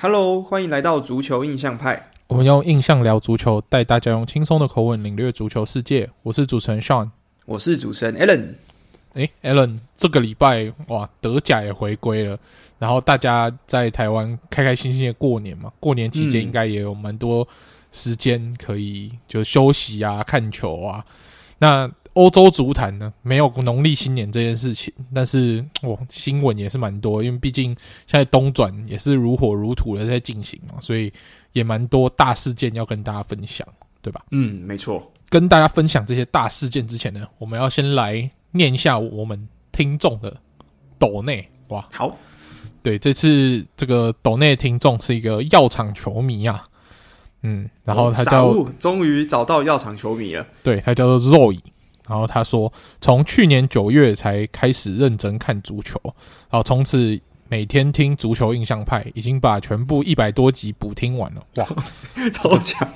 Hello，欢迎来到足球印象派。我们用印象聊足球，带大家用轻松的口吻领略足球世界。我是主持人 Sean，我是主持人 Alan。诶，Alan，这个礼拜哇，德甲也回归了，然后大家在台湾开开心心的过年嘛。过年期间应该也有蛮多时间可以就休息啊、看球啊。那欧洲足坛呢，没有农历新年这件事情，但是我，新闻也是蛮多，因为毕竟现在冬转也是如火如荼的在进行嘛，所以也蛮多大事件要跟大家分享，对吧？嗯，没错。跟大家分享这些大事件之前呢，我们要先来念一下我们听众的抖内哇。好，对，这次这个抖内听众是一个药厂球迷啊，嗯，然后他叫终于找到药厂球迷了，对，他叫做 Roy。然后他说，从去年九月才开始认真看足球，然后从此每天听足球印象派，已经把全部一百多集补听完了。哇，超强，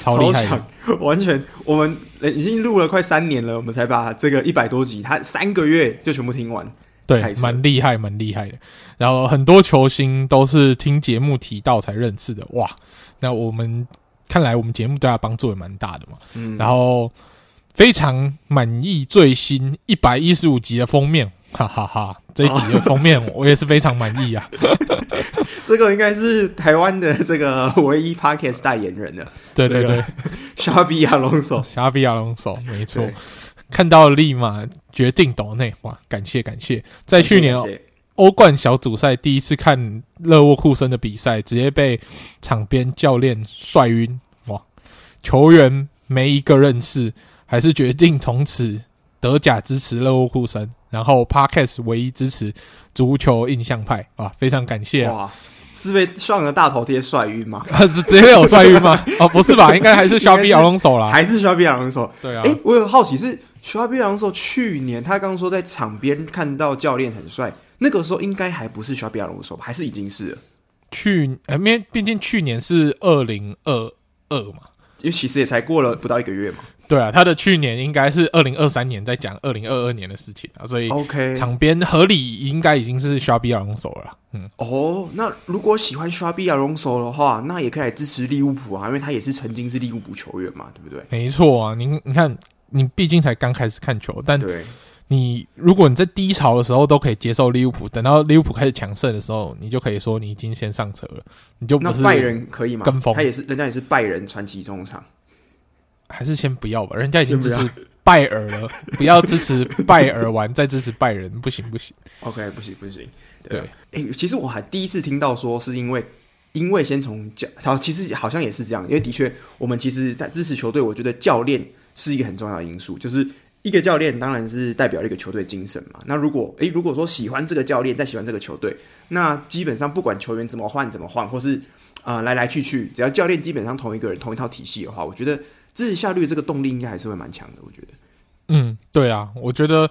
超厉害，完全我们已经录了快三年了，我们才把这个一百多集，他三个月就全部听完。对，蛮厉害，蛮厉害的。然后很多球星都是听节目提到才认识的。哇，那我们看来我们节目对他帮助也蛮大的嘛。嗯，然后。非常满意最新一百一十五集的封面，哈哈哈，哈！这一集的封面我也是非常满意啊。这个应该是台湾的这个唯一 Podcast 代言人了。对对对，沙比亚龙手，沙比亚龙手，没错。看到立马决定抖内，哇！感谢感谢。在去年欧冠小组赛第一次看勒沃库森的比赛，直接被场边教练帅晕，哇！球员没一个认识。还是决定从此德甲支持勒沃库森，然后 Podcast 唯一支持足球印象派啊！非常感谢啊！哇，是被上了大头贴帅晕吗？是直接有帅晕吗？哦，不是吧？应该还是肖比亚龙手啦，还是肖比亚龙手？对啊。诶，我有好奇是肖比亚龙手去年他刚说在场边看到教练很帅，那个时候应该还不是肖比亚龙手吧？还是已经是了？去，因为毕竟去年是二零二二嘛，因为其实也才过了不到一个月嘛。对啊，他的去年应该是二零二三年在讲二零二二年的事情啊，所以 OK 场边合理应该已经是 s h a b i Alonso 了。嗯，哦，那如果喜欢 s h a b i Alonso 的话，那也可以来支持利物浦啊，因为他也是曾经是利物浦球员嘛，对不对？没错啊，你你看，你毕竟才刚开始看球，但对你如果你在低潮的时候都可以接受利物浦，等到利物浦开始强盛的时候，你就可以说你已经先上车了，你就那拜仁可以吗？跟风，他也是，人家也是拜仁传奇中场。还是先不要吧，人家已经支持拜尔了，不要支持拜尔完再支持拜仁，不行不行。OK，不行不行。对，哎、欸，其实我还第一次听到说是因为，因为先从教，好，其实好像也是这样，因为的确，我们其实在支持球队，我觉得教练是一个很重要的因素，就是一个教练当然是代表一个球队精神嘛。那如果哎、欸，如果说喜欢这个教练，再喜欢这个球队，那基本上不管球员怎么换怎么换，或是啊、呃、来来去去，只要教练基本上同一个人同一套体系的话，我觉得。支持效率这个动力应该还是会蛮强的，我觉得。嗯，对啊，我觉得，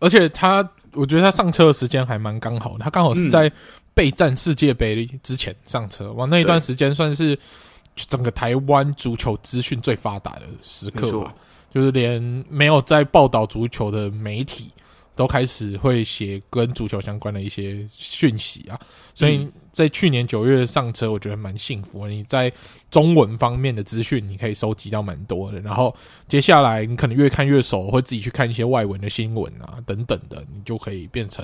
而且他，我觉得他上车的时间还蛮刚好的，他刚好是在备战世界杯之前上车，哇、嗯，那一段时间算是整个台湾足球资讯最发达的时刻吧，就是连没有在报道足球的媒体。都开始会写跟足球相关的一些讯息啊，所以在去年九月上车，我觉得蛮幸福。你在中文方面的资讯，你可以收集到蛮多的。然后接下来你可能越看越熟，会自己去看一些外文的新闻啊等等的，你就可以变成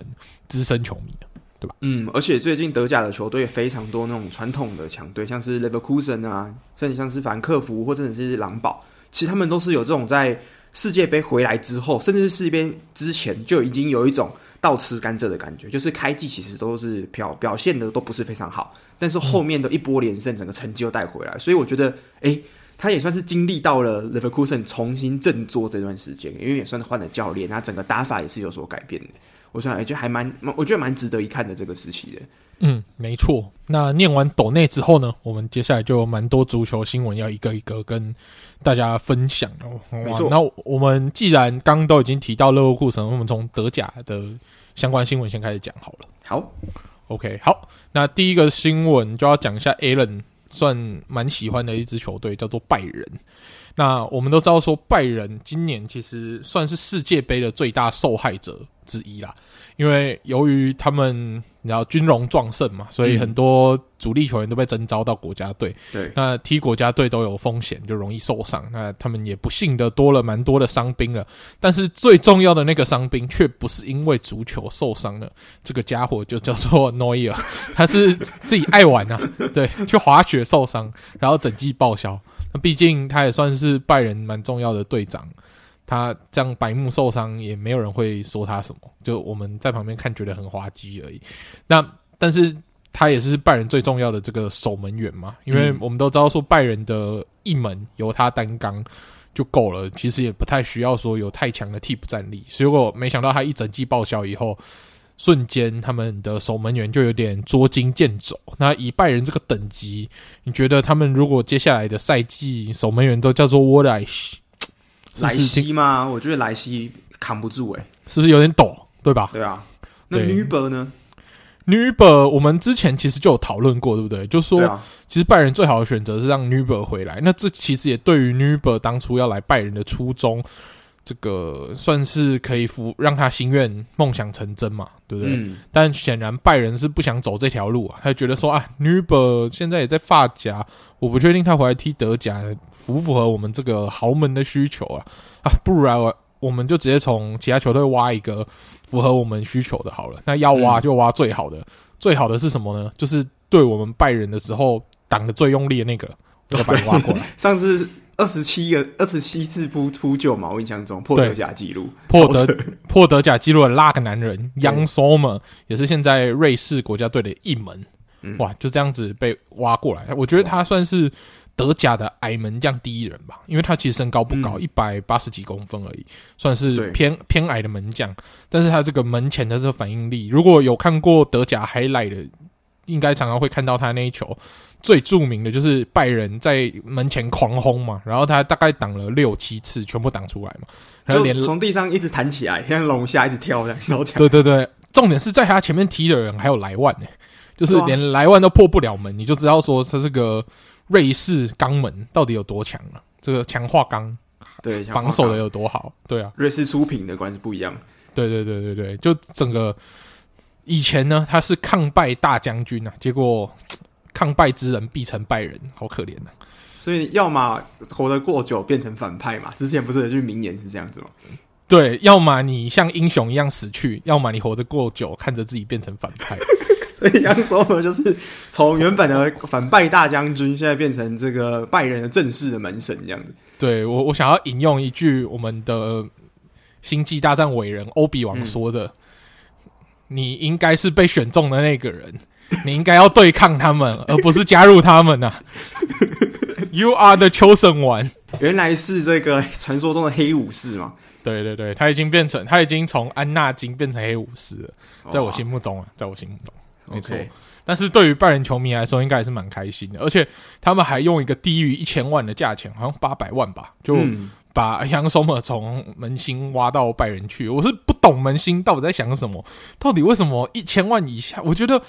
资深球迷了，对吧？嗯，而且最近德甲的球队非常多，那种传统的强队，像是 Leverkusen 啊，甚至像是法兰克福或者是狼堡，其实他们都是有这种在。世界杯回来之后，甚至是世界杯之前，就已经有一种倒吃甘蔗的感觉。就是开季其实都是表表现的都不是非常好，但是后面的一波连胜，整个成绩又带回来。所以我觉得，诶，他也算是经历到了 Leverkusen 重新振作这段时间，因为也算是换了教练，他整个打法也是有所改变的。我想，也就还蛮，我觉得蛮值得一看的这个时期的。嗯，没错。那念完斗内之后呢，我们接下来就有蛮多足球新闻要一个一个跟大家分享哦。没错。那我们既然刚刚都已经提到勒沃库森，我们从德甲的相关新闻先开始讲好了。好，OK，好。那第一个新闻就要讲一下 Alan 算蛮喜欢的一支球队，叫做拜仁。那我们都知道说，拜仁今年其实算是世界杯的最大受害者。之一啦。因为由于他们你知道军容壮盛嘛，所以很多主力球员都被征召到国家队。对，那踢国家队都有风险，就容易受伤。那他们也不幸的多了蛮多的伤兵了。但是最重要的那个伤兵却不是因为足球受伤了，这个家伙就叫做诺伊尔，他是自己爱玩啊，对，去滑雪受伤，然后整季报销。那毕竟他也算是拜仁蛮重要的队长。他这样白目受伤，也没有人会说他什么，就我们在旁边看觉得很滑稽而已。那但是他也是拜仁最重要的这个守门员嘛，因为我们都知道说拜仁的一门由他担纲就够了，其实也不太需要说有太强的替补战力。结果没想到他一整季报销以后，瞬间他们的守门员就有点捉襟见肘。那以拜仁这个等级，你觉得他们如果接下来的赛季守门员都叫做沃莱西？莱西吗？我觉得莱西扛不住哎、欸，是不是有点抖？对吧？对啊。那 Nuber 呢？？Nuber 我们之前其实就有讨论过，对不对？就说、啊、其实拜仁最好的选择是让女伯回来。那这其实也对于女伯当初要来拜仁的初衷，这个算是可以服让他心愿梦想成真嘛，对不对？嗯、但显然拜仁是不想走这条路啊，他觉得说啊，女伯现在也在发夹，我不确定他回来踢德甲。符不符合我们这个豪门的需求啊？啊，不然我我们就直接从其他球队挖一个符合我们需求的好了。那要挖就挖最好的，嗯、最好的是什么呢？就是对我们拜仁的时候挡的最用力的那个，就把你挖过来。上次二十七个二十七次扑扑救嘛，我印象中破德甲纪录，破德 破德甲纪录的那个男人 Young Sommer 也是现在瑞士国家队的一门。嗯、哇，就这样子被挖过来，我觉得他算是。德甲的矮门将第一人吧，因为他其实身高不高，一百八十几公分而已，算是偏偏矮的门将。但是他这个门前的这个反应力，如果有看过德甲 highlight 的，应该常常会看到他那一球最著名的就是拜仁在门前狂轰嘛，然后他大概挡了六七次，全部挡出来嘛，然后连从地上一直弹起来，像龙虾一直跳这样超强。对对对，重点是在他前面踢的人还有莱万呢，就是连莱万都破不了门，你就知道说他这个。瑞士肛门到底有多强啊？这个强化钢，对，防守的有多好？对啊，瑞士出品的果然是不一样。对对对对对，就整个以前呢，他是抗败大将军啊，结果抗败之人必成败人，好可怜啊！所以要么活得过久变成反派嘛，之前不是有句名言是这样子吗？对，要么你像英雄一样死去，要么你活得过久，看着自己变成反派。所以杨索尔就是从原本的反败大将军，现在变成这个拜仁的正式的门神这样子。对，我，我想要引用一句我们的星际大战伟人欧比王说的：“嗯、你应该是被选中的那个人，你应该要对抗他们，而不是加入他们呐、啊。”You are the chosen one。原来是这个传说中的黑武士嘛？对对对，他已经变成，他已经从安纳金变成黑武士了，在我心目中啊，在我心目中。没错.但是对于拜仁球迷来说，应该还是蛮开心的。而且他们还用一个低于一千万的价钱，好像八百万吧，就把杨松尔从门兴挖到拜仁去。我是不懂门兴到底在想什么，到底为什么一千万以下？我觉得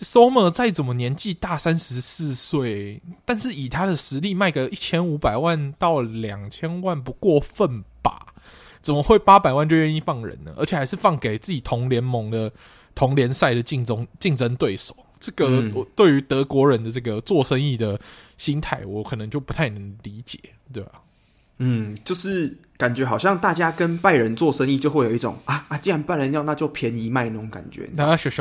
索尔再怎么年纪大，三十四岁，但是以他的实力卖个一千五百万到两千万不过分吧？怎么会八百万就愿意放人呢？而且还是放给自己同联盟的。同联赛的竞争竞争对手，这个我对于德国人的这个做生意的心态，我可能就不太能理解，对吧？嗯，就是感觉好像大家跟拜仁做生意，就会有一种啊啊，既然拜仁要，那就便宜卖那种感觉。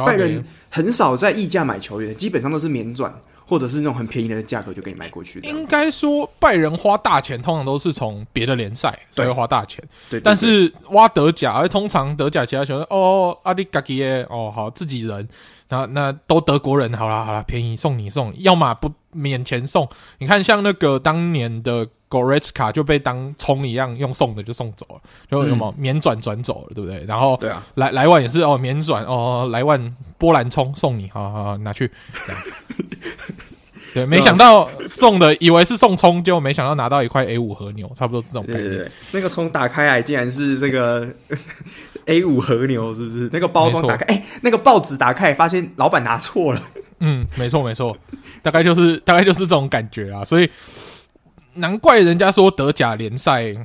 拜仁很少在溢价买球员，基本上都是免转，或者是那种很便宜的价格就给你卖过去的。应该说，拜仁花大钱，通常都是从别的联赛才会花大钱。对，但是挖德甲，而通常德甲其他球员哦，阿里嘎基耶，哦，好，自己人。那那都德国人，好啦好啦，便宜送你送你，要么不免钱送。你看像那个当年的 Goretzka 就被当葱一样用送的就送走了，就什么免转转走了，对不对？然后对啊，莱莱万也是哦，免转哦，莱万波兰葱送你，好好好拿去。对，没想到送的以为是送葱，结果没想到拿到一块 A 五和牛，差不多这种概念。对对对，那个葱打开来竟然是这个 A 五和牛，是不是？那个包装打开，哎、欸，那个报纸打开，发现老板拿错了。嗯，没错没错，大概就是 大概就是这种感觉啊。所以难怪人家说德甲联赛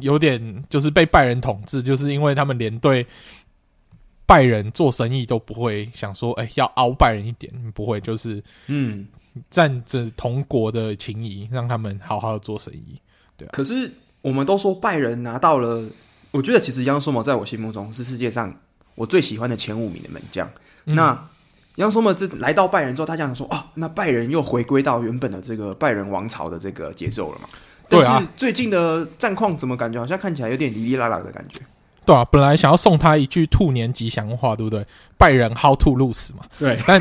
有点就是被拜仁统治，就是因为他们连队拜仁做生意都不会想说，哎、欸，要凹拜仁一点，不会，就是嗯，占着同国的情谊，让他们好好的做生意。对啊，可是我们都说拜仁拿到了，我觉得其实杨索姆在我心目中是世界上我最喜欢的前五名的门将。嗯、那杨索姆这来到拜仁之后，他这样说啊，那拜仁又回归到原本的这个拜仁王朝的这个节奏了嘛？对啊。但是最近的战况怎么感觉好像看起来有点哩哩啦啦的感觉？对啊，本来想要送他一句兔年吉祥话，对不对？拜仁 How to lose 嘛？对。但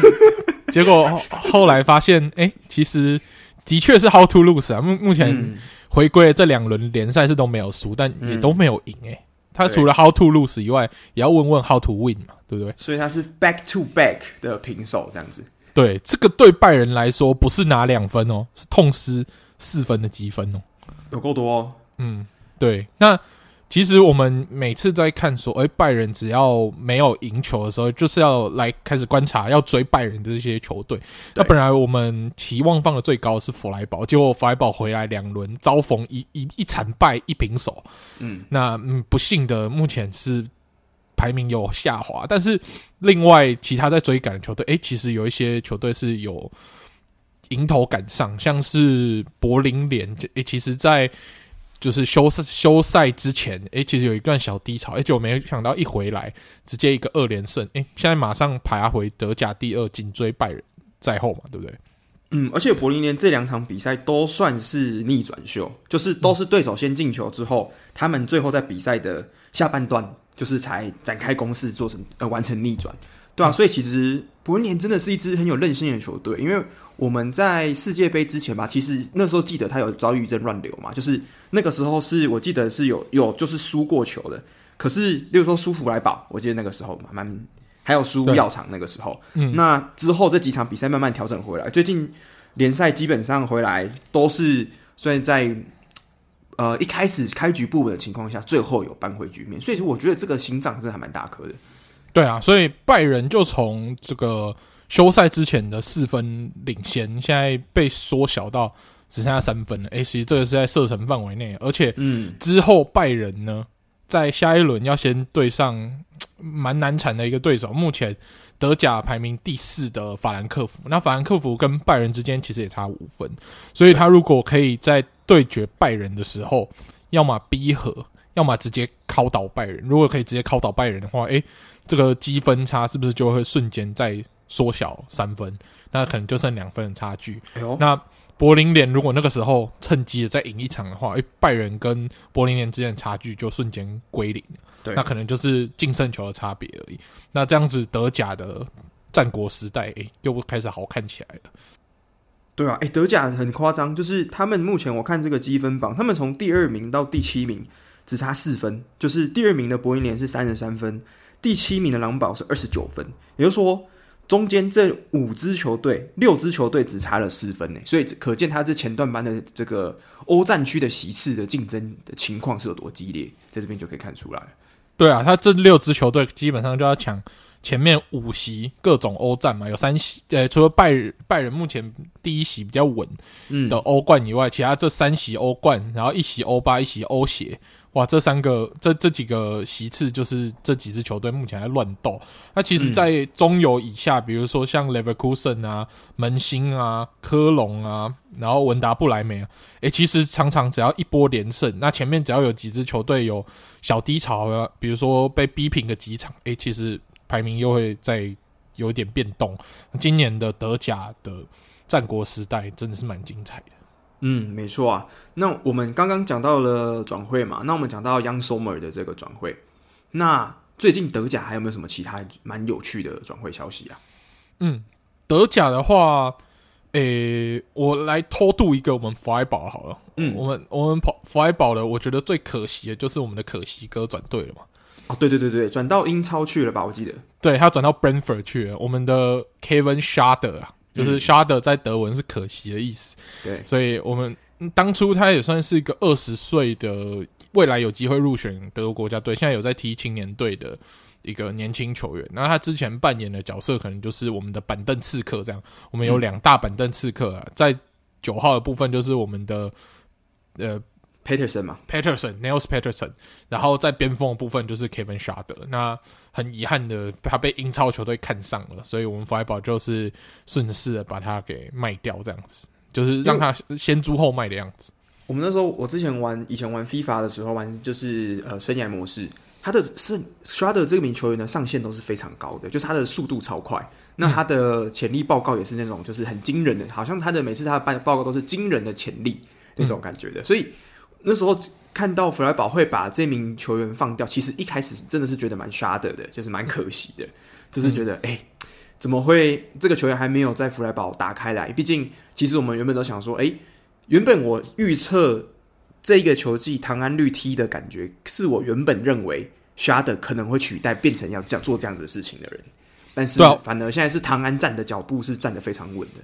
结果后来发现，哎、欸，其实的确是 How to lose 啊。目目前回归的这两轮联赛是都没有输，但也都没有赢。哎，他除了 How to lose 以外，也要问问 How to win 嘛？对不对？所以他是 Back to back 的平手这样子。对，这个对拜仁来说不是拿两分哦，是痛失四分的积分哦，有够多哦。嗯，对，那。其实我们每次在看说，哎，拜仁只要没有赢球的时候，就是要来开始观察要追拜仁的这些球队。那本来我们期望放的最高的是弗莱堡，结果弗莱堡回来两轮遭逢一一一惨败一平手。嗯，那嗯不幸的目前是排名有下滑，但是另外其他在追赶的球队，哎，其实有一些球队是有迎头赶上，像是柏林联，哎，其实在。就是休赛休赛之前，诶、欸，其实有一段小低潮，而且我没想到一回来直接一个二连胜，诶、欸，现在马上爬回德甲第二，紧追拜仁在后嘛，对不对？嗯，而且柏林联这两场比赛都算是逆转秀，就是都是对手先进球之后，嗯、他们最后在比赛的下半段就是才展开攻势，做成呃完成逆转，对啊，嗯、所以其实柏林联真的是一支很有韧性的球队，因为我们在世界杯之前吧，其实那时候记得他有遭遇一阵乱流嘛，就是。那个时候是我记得是有有就是输过球的，可是例如说输福来宝，我记得那个时候蛮蛮还有输药厂那个时候，嗯，那之后这几场比赛慢慢调整回来，最近联赛基本上回来都是虽然在呃一开始开局不稳的情况下，最后有扳回局面，所以说我觉得这个心脏真的还蛮大颗的。对啊，所以拜仁就从这个休赛之前的四分领先，现在被缩小到。只剩下三分了，哎、欸，其实这个是在射程范围内，而且，嗯，之后拜仁呢，在下一轮要先对上蛮难缠的一个对手，目前德甲排名第四的法兰克福，那法兰克福跟拜仁之间其实也差五分，所以他如果可以在对决拜仁的时候，要么逼和，要么直接敲倒拜仁，如果可以直接敲倒拜仁的话，哎、欸，这个积分差是不是就会瞬间再缩小三分？那可能就剩两分的差距，哎、那。柏林联如果那个时候趁机的再赢一场的话，诶，拜仁跟柏林联之间的差距就瞬间归零，对，那可能就是净胜球的差别而已。那这样子德甲的战国时代，诶，又开始好看起来了。对啊，诶，德甲很夸张，就是他们目前我看这个积分榜，他们从第二名到第七名只差四分，就是第二名的柏林联是三十三分，第七名的狼堡是二十九分，也就是说。中间这五支球队，六支球队只差了四分呢，所以可见他这前段班的这个欧战区的席次的竞争的情况是有多激烈，在这边就可以看出来。对啊，他这六支球队基本上就要抢前面五席各种欧战嘛，有三席，呃，除了拜仁拜仁目前第一席比较稳的欧冠以外，嗯、其他这三席欧冠，然后一席欧巴，一席欧协。哇，这三个这这几个席次就是这几支球队目前在乱斗。那其实，在中游以下，嗯、比如说像 Leverkusen 啊、门兴啊、科隆啊，然后文达布莱梅啊，诶，其实常常只要一波连胜，那前面只要有几支球队有小低潮啊，比如说被逼平个几场，诶，其实排名又会再有一点变动。今年的德甲的战国时代真的是蛮精彩的。嗯，没错啊。那我们刚刚讲到了转会嘛，那我们讲到 Young Sommer 的这个转会，那最近德甲还有没有什么其他蛮有趣的转会消息啊？嗯，德甲的话，诶，我来偷渡一个我们弗莱堡好了。嗯，我们我们跑弗莱堡的，我觉得最可惜的就是我们的可惜哥转队了嘛。哦，对对对对，转到英超去了吧？我记得，对，他转到 Brentford 去了。我们的 Kevin Schade 啊。就是 Schade 在德文是可惜的意思，对，所以我们当初他也算是一个二十岁的未来有机会入选德国国家队，现在有在踢青年队的一个年轻球员。那他之前扮演的角色可能就是我们的板凳刺客这样。我们有两大板凳刺客啊，在九号的部分就是我们的呃 Peterson 嘛，Peterson，Nils Peterson，然后在边锋的部分就是 Kevin Schade。那很遗憾的，他被英超球队看上了，所以我们弗莱堡就是顺势的把他给卖掉，这样子，就是让他先租后卖的样子。我们那时候，我之前玩以前玩 FIFA 的时候玩，就是呃生涯模式，他的是 Schade 这名球员的上限都是非常高的，就是他的速度超快，那他的潜力报告也是那种就是很惊人的，好像他的每次他的报报告都是惊人的潜力那种感觉的，所以。那时候看到弗莱堡会把这名球员放掉，其实一开始真的是觉得蛮 sad 的，就是蛮可惜的，就是觉得哎、嗯欸，怎么会这个球员还没有在弗莱堡打开来？毕竟，其实我们原本都想说，哎、欸，原本我预测这个球季唐安绿踢的感觉，是我原本认为 sad 可能会取代变成要这样做这样子的事情的人，但是反而现在是唐安站的脚步是站得非常稳的。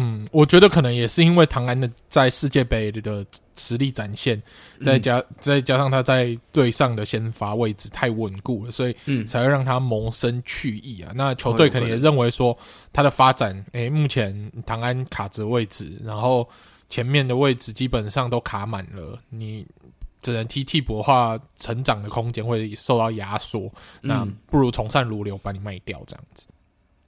嗯，我觉得可能也是因为唐安的在世界杯的实力展现，再加再加上他在队上的先发位置太稳固了，所以才会让他萌生去意啊。那球队可能也认为说他的发展，诶、欸，目前唐安卡着位置，然后前面的位置基本上都卡满了，你只能踢替补的话，成长的空间会受到压缩，那不如从善如流，把你卖掉这样子。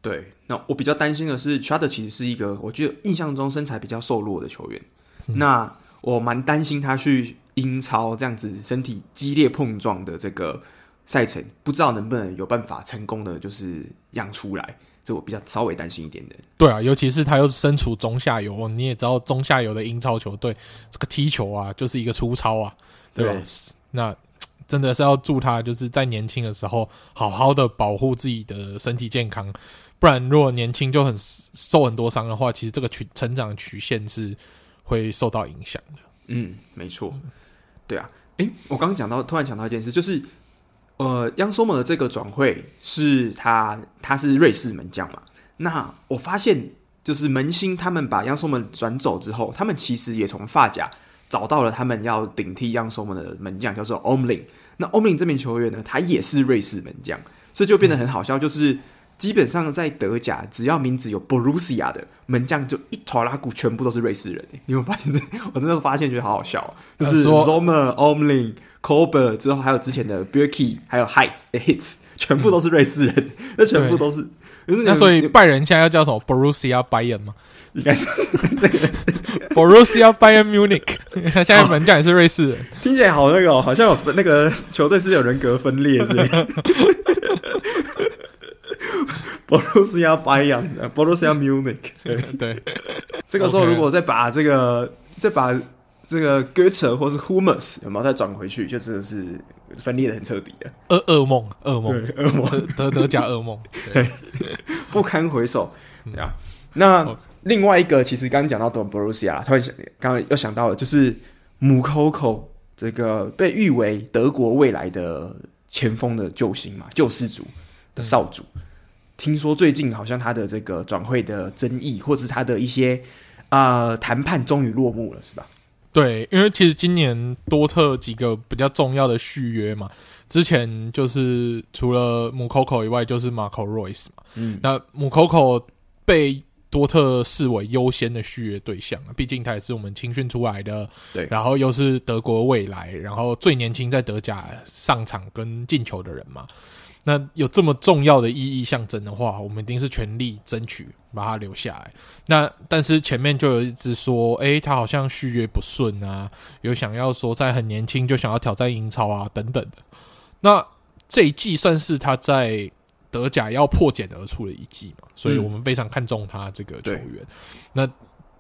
对，那我比较担心的是，Schade 其实是一个我觉得印象中身材比较瘦弱的球员。嗯、那我蛮担心他去英超这样子身体激烈碰撞的这个赛程，不知道能不能有办法成功的就是养出来，这我比较稍微担心一点的。对啊，尤其是他又身处中下游，你也知道中下游的英超球队这个踢球啊，就是一个粗糙啊，对吧？对，那 真的是要祝他就是在年轻的时候好好的保护自己的身体健康。不然，如果年轻就很受很多伤的话，其实这个曲成长曲线是会受到影响的。嗯，没错。对啊，诶，我刚刚讲到，突然想到一件事，就是呃，央索尔的这个转会是他，他是瑞士门将嘛？那我发现，就是门兴他们把央索尔转走之后，他们其实也从法甲找到了他们要顶替央索尔的门将，叫做欧姆林。那欧姆林这名球员呢，他也是瑞士门将，这就变得很好笑，就是。基本上在德甲，只要名字有 Borussia 的门将，就一坨拉古全部都是瑞士人。你有没有发现这？我真的发现觉得好好笑，啊，就是 Sommer、Omlin、Kober 之后还有之前的 b i r k i 还有 Hitz、Hitz 全部都是瑞士人。那、嗯、全部都是。那所以拜仁现在要叫什么 Borussia Bayern 吗？应该是这个 Borussia Bayern Munich。他现在门将也是瑞士人，听起来好那个、哦，好像有那个球队是有人格分裂是是。波罗斯亚白羊，波罗斯亚 Munich。对。对，这个时候如果再把这个、再把这个 Götze 或是 Hummels 有没有再转回去，就真的是分裂的很彻底了。噩噩梦，噩梦，噩梦，德德甲噩梦，对，不堪回首。对啊，那另外一个其实刚刚讲到的波罗斯亚，突然想，刚刚又想到了，就是姆科科这个被誉为德国未来的前锋的救星嘛，救世主的少主。嗯听说最近好像他的这个转会的争议，或者是他的一些呃谈判终于落幕了，是吧？对，因为其实今年多特几个比较重要的续约嘛，之前就是除了姆科科以外，就是马可罗伊斯嘛。嗯，那姆科科被多特视为优先的续约对象，毕竟他也是我们青训出来的，对，然后又是德国未来，然后最年轻在德甲上场跟进球的人嘛。那有这么重要的意义象征的话，我们一定是全力争取把他留下来。那但是前面就有一直说，诶、欸，他好像续约不顺啊，有想要说在很年轻就想要挑战英超啊等等的。那这一季算是他在德甲要破茧而出的一季嘛，所以我们非常看重他这个球员。嗯、那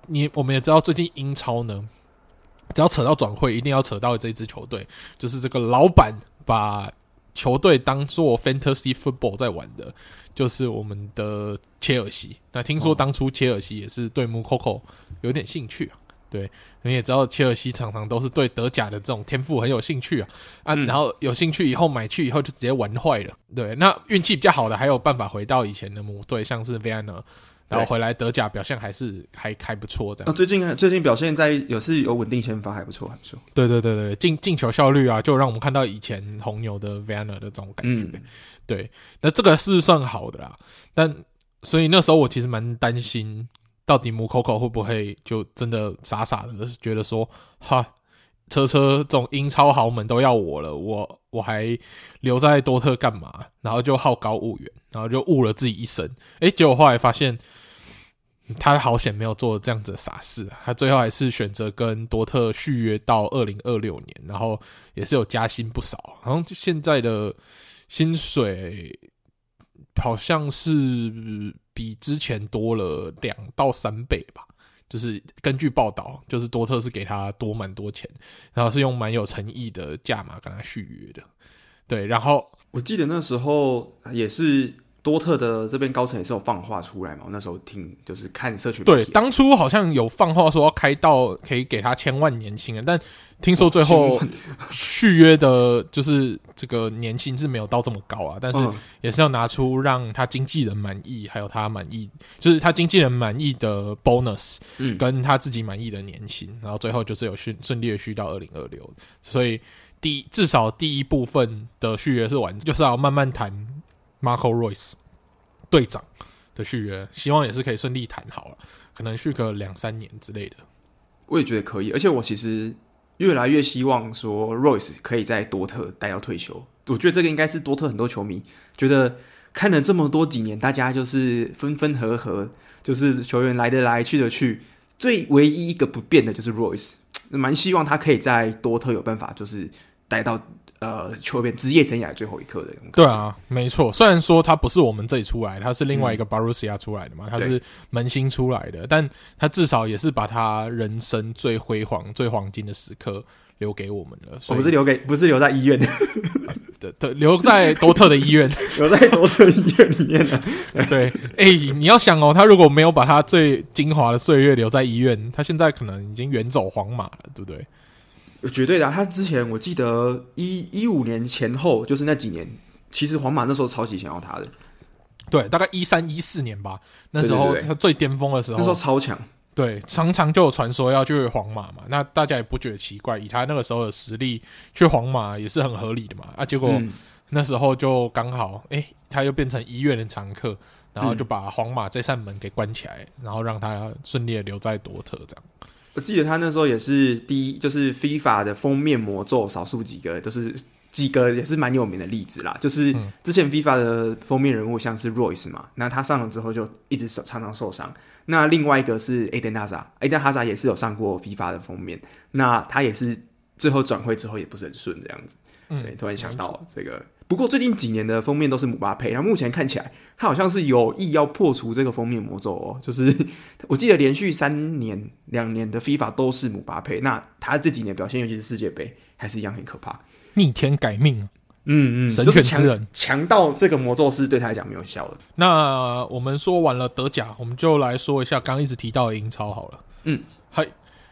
你我们也知道，最近英超呢，只要扯到转会，一定要扯到这支球队，就是这个老板把。球队当做 fantasy football 在玩的，就是我们的切尔西。那听说当初切尔西也是对穆科科有点兴趣啊。对，你也知道切尔西常常都是对德甲的这种天赋很有兴趣啊。啊，然后有兴趣以后买去以后就直接玩坏了。对，那运气比较好的还有办法回到以前的母队，像是维尔纳。然后回来德甲表现还是还还不错，这样。最近最近表现在有是有稳定先发，还不错，还不错。对对对对，进进球效率啊，就让我们看到以前红牛的 Vanner 的这种感觉。嗯、对，那这个是算好的啦。但所以那时候我其实蛮担心，到底穆科科会不会就真的傻傻的觉得说，哈，车车这种英超豪门都要我了，我我还留在多特干嘛？然后就好高骛远，然后就误了自己一生。诶，结果后来发现他好险没有做这样子的傻事，他最后还是选择跟多特续约到二零二六年，然后也是有加薪不少，然后现在的薪水好像是比之前多了两到三倍吧。就是根据报道，就是多特是给他多蛮多钱，然后是用蛮有诚意的价码跟他续约的，对。然后我记得那时候也是多特的这边高层也是有放话出来嘛，我那时候听就是看社群，对，当初好像有放话说要开到可以给他千万年薪啊，但。听说最后续约的，就是这个年薪是没有到这么高啊，但是也是要拿出让他经纪人满意，还有他满意，就是他经纪人满意的 bonus，嗯，跟他自己满意的年薪，然后最后就是有顺顺利的续到二零二六，所以第至少第一部分的续约是完，就是要慢慢谈 Marco Reus 队长的续约，希望也是可以顺利谈好了，可能续个两三年之类的，我也觉得可以，而且我其实。越来越希望说 Royce 可以在多特待到退休。我觉得这个应该是多特很多球迷觉得看了这么多几年，大家就是分分合合，就是球员来的来去的去，最唯一一个不变的就是 Royce 蛮希望他可以在多特有办法，就是待到。呃，球员职业生涯最后一刻的。对啊，没错。虽然说他不是我们这里出来，他是另外一个 Borussia 出来的嘛，嗯、他是门兴出来的，但他至少也是把他人生最辉煌、最黄金的时刻留给我们了。我不是留给，不是留在医院的，对对，留在多特的医院，留在多特医院里面的。对，哎、欸，你要想哦，他如果没有把他最精华的岁月留在医院，他现在可能已经远走皇马了，对不对？绝对的、啊，他之前我记得一一五年前后，就是那几年，其实皇马那时候超级想要他的，对，大概一三一四年吧，那时候他最巅峰的时候，那时候超强，对，常常就有传说要去皇马嘛，那大家也不觉得奇怪，以他那个时候的实力去皇马也是很合理的嘛，啊，结果那时候就刚好，哎、欸，他又变成医院的常客，然后就把皇马这扇门给关起来，然后让他顺利的留在多特这样。我记得他那时候也是第一，就是 FIFA 的封面魔咒，少数几个都是几个也是蛮有名的例子啦。就是之前 FIFA 的封面人物像是 Royce 嘛，那他上了之后就一直受常常受伤。那另外一个是 Eden Hazard，Eden Hazard 也是有上过 FIFA 的封面，那他也是最后转会之后也不是很顺这样子。对，突然想到这个。不过最近几年的封面都是姆巴佩，然后目前看起来他好像是有意要破除这个封面魔咒哦。就是 我记得连续三年、两年的 FIFA 都是姆巴佩，那他这几年表现，尤其是世界杯，还是一样很可怕，逆天改命。嗯嗯，神选之人，强到这个魔咒是对他来讲没有效的。那我们说完了德甲，我们就来说一下刚刚一直提到的英超好了。嗯，嗨，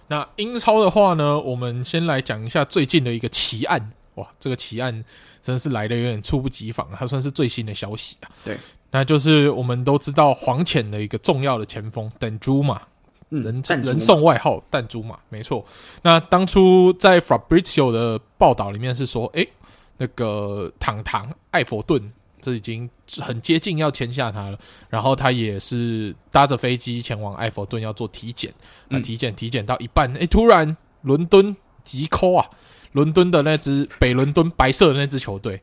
那英超的话呢，我们先来讲一下最近的一个奇案。哇，这个奇案。真是来的有点猝不及防，它算是最新的消息啊。对，那就是我们都知道黄潜的一个重要的前锋 danjuma 猪嘛，人人送外号弹珠嘛，没错。那当初在 Fabrizio 的报道里面是说，诶，那个堂堂艾佛顿这已经很接近要签下他了，然后他也是搭着飞机前往艾佛顿要做体检，那体检体检到一半，诶，突然伦敦急 call 啊！伦敦的那支北伦敦白色的那支球队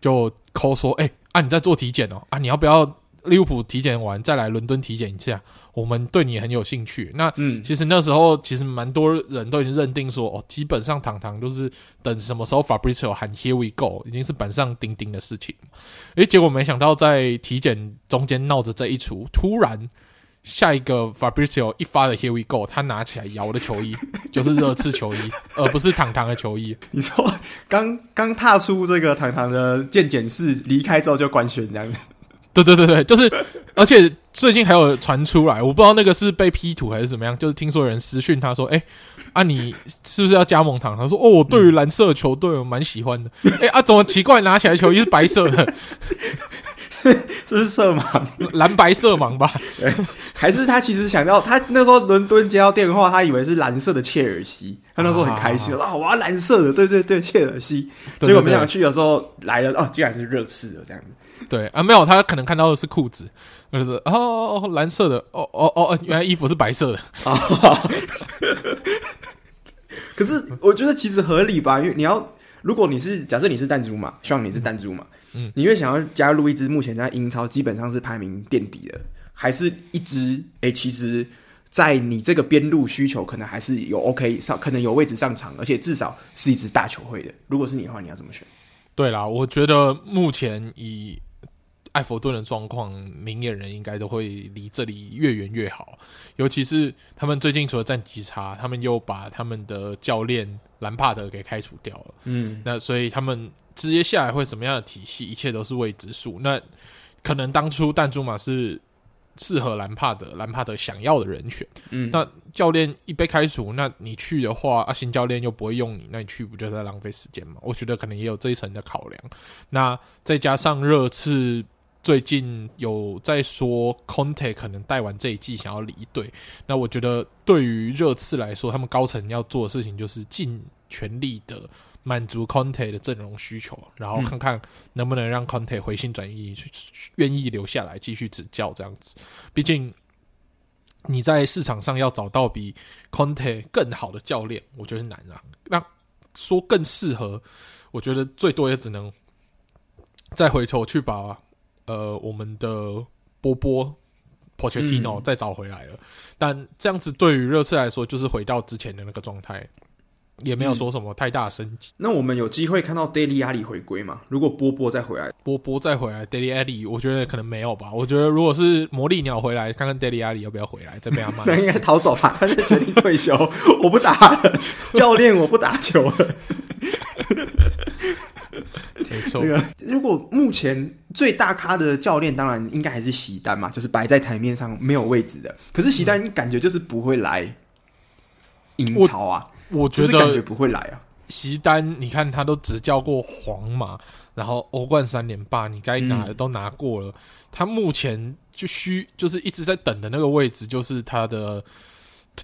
就 call 说：“哎、欸，啊，你在做体检哦，啊，你要不要利物浦体检完再来伦敦体检一下？我们对你很有兴趣。”那嗯，其实那时候其实蛮多人都已经认定说，哦，基本上堂堂都是等什么时候 Fabrizio 喊 Here we go，已经是板上钉钉的事情。诶、欸，结果没想到在体检中间闹着这一出，突然。下一个 Fabrizio 一发的 Here we go，他拿起来摇的球衣 就是热刺球衣，而不是堂堂的球衣。你说刚刚踏出这个堂堂的健检室离开之后就官宣这样子？对对对对，就是，而且最近还有传出来，我不知道那个是被 P 图还是怎么样，就是听说有人私讯他说：“哎、欸，啊你是不是要加盟堂？”他说：“哦，我对于蓝色球队我蛮喜欢的。欸”哎啊，怎么奇怪拿起来球衣是白色的？是 是不是色盲，蓝白色盲吧？还是他其实想要他那时候伦敦接到电话，他以为是蓝色的切尔西，他那时候很开心啊，啊，我要蓝色的，对对对，切尔西。结果没想去的时候来了，哦，竟然是热刺的这样子。对啊，没有，他可能看到的是裤子，就是哦，哦，哦蓝色的，哦哦哦，原来衣服是白色的。可是我觉得其实合理吧，因为你要，如果你是假设你是弹珠嘛，希望你是弹珠嘛，嗯，你会想要加入一支目前在英超基本上是排名垫底的，还是一支？哎、欸，其实，在你这个边路需求可能还是有 OK 上，可能有位置上场，而且至少是一支大球会的。如果是你的话，你要怎么选？对啦，我觉得目前以艾弗顿的状况，明眼人应该都会离这里越远越好。尤其是他们最近除了战绩差，他们又把他们的教练兰帕德给开除掉了。嗯，那所以他们直接下来会什么样的体系，一切都是未知数。那可能当初弹珠马是适合兰帕德，兰帕德想要的人选。嗯，那教练一被开除，那你去的话，啊，新教练又不会用你，那你去不就在浪费时间吗？我觉得可能也有这一层的考量。那再加上热刺。最近有在说，Conte 可能带完这一季想要离队。那我觉得，对于热刺来说，他们高层要做的事情就是尽全力的满足 Conte 的阵容需求，然后看看能不能让 Conte 回心转意，去愿意留下来继续执教这样子。毕竟你在市场上要找到比 Conte 更好的教练，我觉得是难啊。那说更适合，我觉得最多也只能再回头去把。呃，我们的波波 Pochettino 再找回来了，嗯、但这样子对于热刺来说，就是回到之前的那个状态，也没有说什么太大升级。那我们有机会看到 Daily Alli 回归吗？如果波波再回来，波波再回来，Daily Alli 我觉得可能没有吧。我觉得如果是魔力鸟回来，看看 Daily Alli 要不要回来，再被他骂。那应该逃走吧？他就决定退休，我不打了，教练我不打球了。没错，那个如果目前最大咖的教练，当然应该还是席丹嘛，就是摆在台面上没有位置的。可是席丹，感觉就是不会来英超啊？我，我觉得就是感觉不会来啊。席丹，你看他都执教过皇马，然后欧冠三连霸，你该拿的都拿过了。嗯、他目前就需就是一直在等的那个位置，就是他的。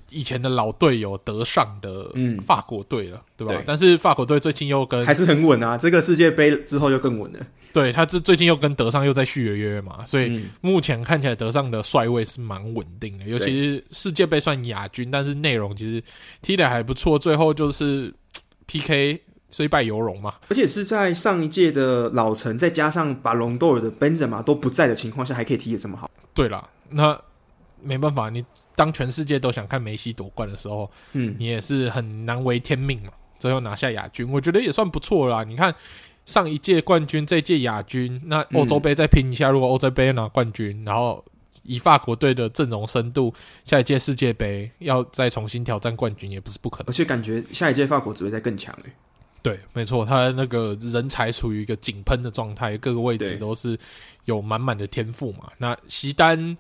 以前的老队友德尚的法国队了，嗯、对吧？对，但是法国队最近又跟还是很稳啊，这个世界杯之后就更稳了。对，他这最近又跟德尚又在续了约嘛，所以目前看起来德尚的帅位是蛮稳定的。尤其是世界杯算亚军，但是内容其实踢得还不错，最后就是 PK 虽败犹荣嘛。而且是在上一届的老臣，再加上把隆多尔的本泽马都不在的情况下，还可以踢得这么好。对了，那。没办法，你当全世界都想看梅西夺冠的时候，嗯，你也是很难为天命嘛。最后拿下亚军，我觉得也算不错啦。你看上一届冠军，这届亚军，那欧洲杯再拼一下，如果欧洲杯拿冠军，然后以法国队的阵容深度，下一届世界杯要再重新挑战冠军，也不是不可能。而且感觉下一届法国只会再更强诶。对，没错，他那个人才处于一个井喷的状态，各个位置都是有满满的天赋嘛。那席丹。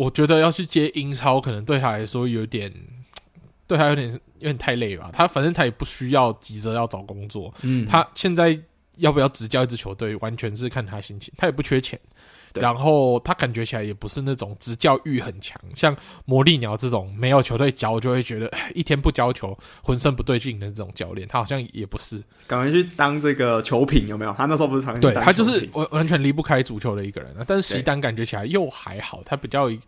我觉得要去接英超，可能对他来说有点，对他有点有点太累吧。他反正他也不需要急着要找工作，嗯，他现在要不要执教一支球队，完全是看他心情。他也不缺钱。对然后他感觉起来也不是那种执教欲很强，像魔力鸟这种没有球队教就会觉得一天不教球浑身不对劲的这种教练，他好像也不是。赶快去当这个球评有没有？他那时候不是常对他就是完完全离不开足球的一个人。但是席丹感觉起来又还好，他比较一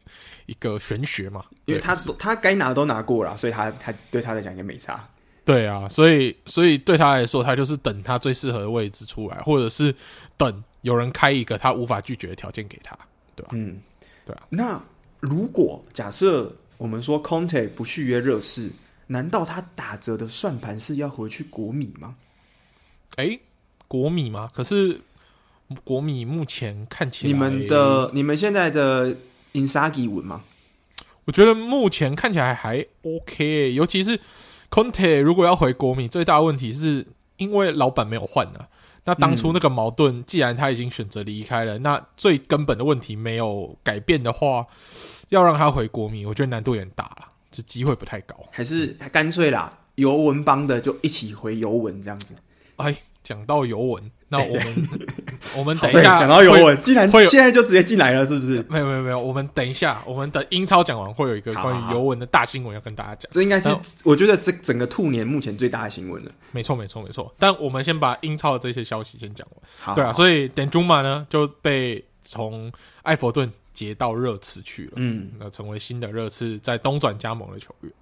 一个玄学嘛，因为他他该拿的都拿过了，所以他他对他来讲也没差。对啊，所以所以对他来说，他就是等他最适合的位置出来，或者是等。有人开一个他无法拒绝的条件给他，对吧？嗯，对啊。那如果假设我们说 Conte 不续约热刺，难道他打折的算盘是要回去国米吗？哎，国米吗？可是国米目前看起来，你们的你们现在的 Inzaghi 稳吗？我觉得目前看起来还 OK，尤其是 Conte 如果要回国米，最大的问题是因为老板没有换啊。那当初那个矛盾，既然他已经选择离开了，嗯、那最根本的问题没有改变的话，要让他回国米，我觉得难度有点大了，就机会不太高。还是干脆啦，尤文帮的就一起回尤文这样子。哎。讲到尤文，那我们、欸、我们等一下讲到尤文，既然会现在就直接进来了，是不是？没有没有没有，我们等一下，我们等英超讲完，会有一个关于尤文的大新闻要跟大家讲。这应该是我觉得这整个兔年目前最大的新闻了。没错没错没错，但我们先把英超的这些消息先讲完。好对啊，所以丹朱马呢就被从埃弗顿截到热刺去了，嗯，那成为新的热刺在东转加盟的球员。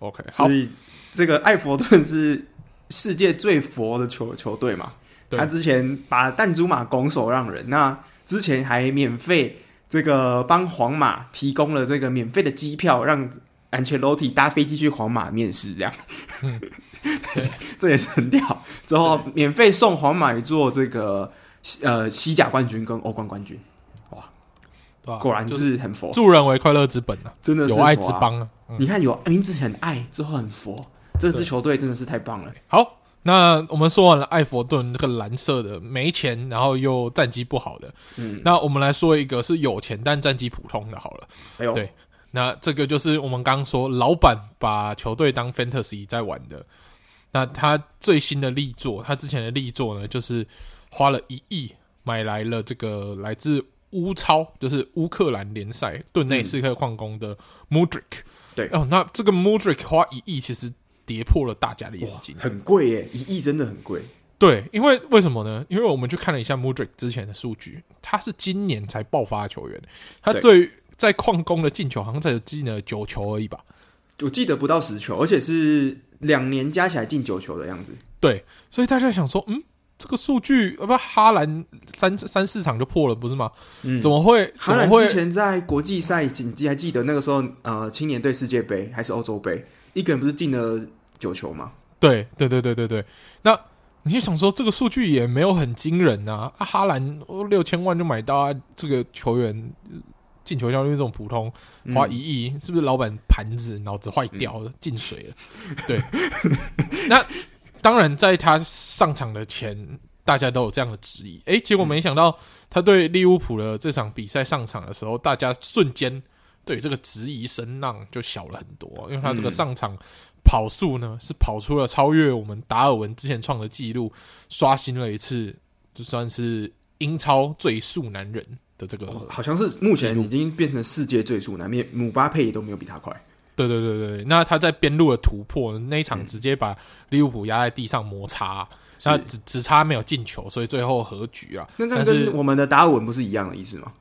OK，好，所以这个艾佛顿是世界最佛的球球队嘛？他之前把弹珠马拱手让人，那之前还免费这个帮皇马提供了这个免费的机票，让安切洛蒂搭飞机去皇马面试，这样，嗯、对，这也是很屌。之后免费送皇马一座这个呃西甲冠军跟欧冠冠军，哇，哇果然是很佛，助人为快乐之本啊，真的是有爱之邦啊。嗯、你看有名字很爱，之后很佛，这支球队真的是太棒了。好。那我们说完了艾佛顿这个蓝色的没钱，然后又战绩不好的，嗯，那我们来说一个是有钱但战绩普通的，好了，哎呦，对，那这个就是我们刚刚说老板把球队当 fantasy 在玩的，那他最新的力作，他之前的力作呢，就是花了一亿买来了这个来自乌超，就是乌克兰联赛顿内斯克矿工的 Mudryk，对。哦，那这个 Mudryk 花一亿其实。跌破了大家的眼睛，很贵耶，一亿真的很贵。对，因为为什么呢？因为我们去看了一下 Mudrik 之前的数据，他是今年才爆发的球员，他对在矿工的进球好像才进了九球而已吧？我记得不到十球，而且是两年加起来进九球的样子。对，所以大家想说，嗯，这个数据，呃，不，哈兰三三四场就破了，不是吗？嗯，怎么会？哈兰之前在国际赛，你还记得那个时候，呃，青年队世界杯还是欧洲杯，一个人不是进了。九球吗？对对对对对对。那你就想说，这个数据也没有很惊人啊！啊哈兰六千万就买到啊，这个球员进球效率这种普通，花一亿，嗯、是不是老板盘子脑子坏掉了，进、嗯、水了？对。那当然，在他上场的前，大家都有这样的质疑。诶，结果没想到他对利物浦的这场比赛上场的时候，大家瞬间对这个质疑声浪就小了很多，因为他这个上场。嗯跑速呢是跑出了超越我们达尔文之前创的纪录，刷新了一次，就算是英超最速男人的这个、哦，好像是目前已经变成世界最速男，面姆巴佩也都没有比他快。对对对对，那他在边路的突破那一场直接把利物浦压在地上摩擦，嗯、那只只差没有进球，所以最后和局啊。那这样跟我们的达尔文不是一样的意思吗？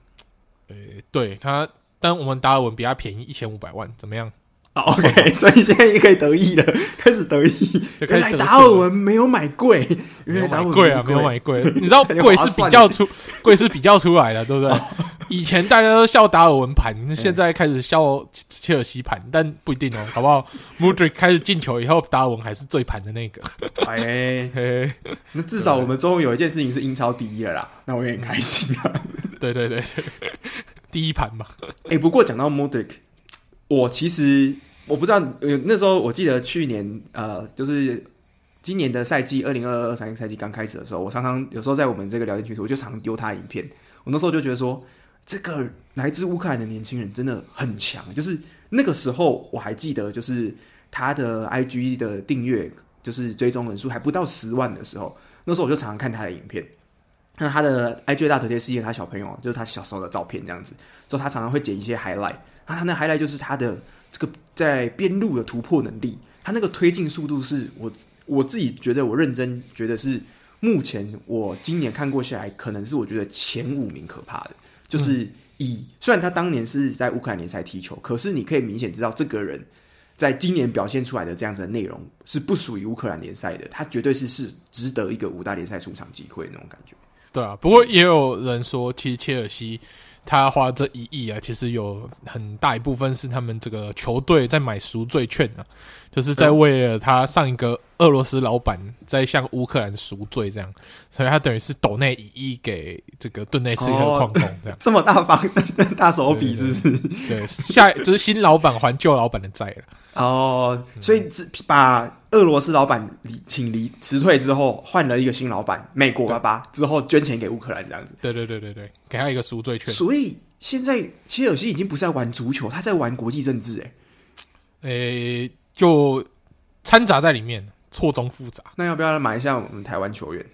呃，对他，但我们达尔文比他便宜一千五百万，怎么样？好 OK，所以现在也可以得意了，开始得意。原来达尔文没有买贵，原来达尔文贵啊，没有买贵。你知道贵是比较出，贵是比较出来的，对不对？以前大家都笑达尔文盘，现在开始笑切尔西盘，但不一定哦，好不好？Mudryk 开始进球以后，达尔文还是最盘的那个。哎，那至少我们终于有一件事情是英超第一了啦，那我也很开心啊。对对对对，第一盘嘛。哎，不过讲到 Mudryk 我其实我不知道，呃，那时候我记得去年，呃，就是今年的赛季二零二二三赛季刚开始的时候，我常常有时候在我们这个聊天群组，我就常常丢他影片。我那时候就觉得说，这个来自乌克兰的年轻人真的很强。就是那个时候我还记得，就是他的 IG 的订阅，就是追踪人数还不到十万的时候，那时候我就常常看他的影片。那他的 IG 大头贴是一个他小朋友，就是他小时候的照片这样子，之后他常常会剪一些 highlight。啊，他那 highlight 就是他的这个在边路的突破能力，他那个推进速度是我我自己觉得，我认真觉得是目前我今年看过下来，可能是我觉得前五名可怕的。就是以、嗯、虽然他当年是在乌克兰联赛踢球，可是你可以明显知道这个人在今年表现出来的这样子的内容是不属于乌克兰联赛的，他绝对是是值得一个五大联赛出场机会那种感觉。对啊，不过也有人说，其实切尔西。他花这一亿啊，其实有很大一部分是他们这个球队在买赎罪券啊，就是在为了他上一个俄罗斯老板在向乌克兰赎罪这样，所以他等于是抖内一亿给这个顿内刺客矿工这样，哦，这么大方大手笔是不是？对，下就是新老板还旧老板的债了。哦，所以只把俄罗斯老板离请离辞退之后，换了一个新老板，美国爸爸之后捐钱给乌克兰这样子。对对对对对，给他一个赎罪券。所以现在切尔西已经不是在玩足球，他在玩国际政治。哎，诶，就掺杂在里面，错综复杂。那要不要来买一下我们台湾球员？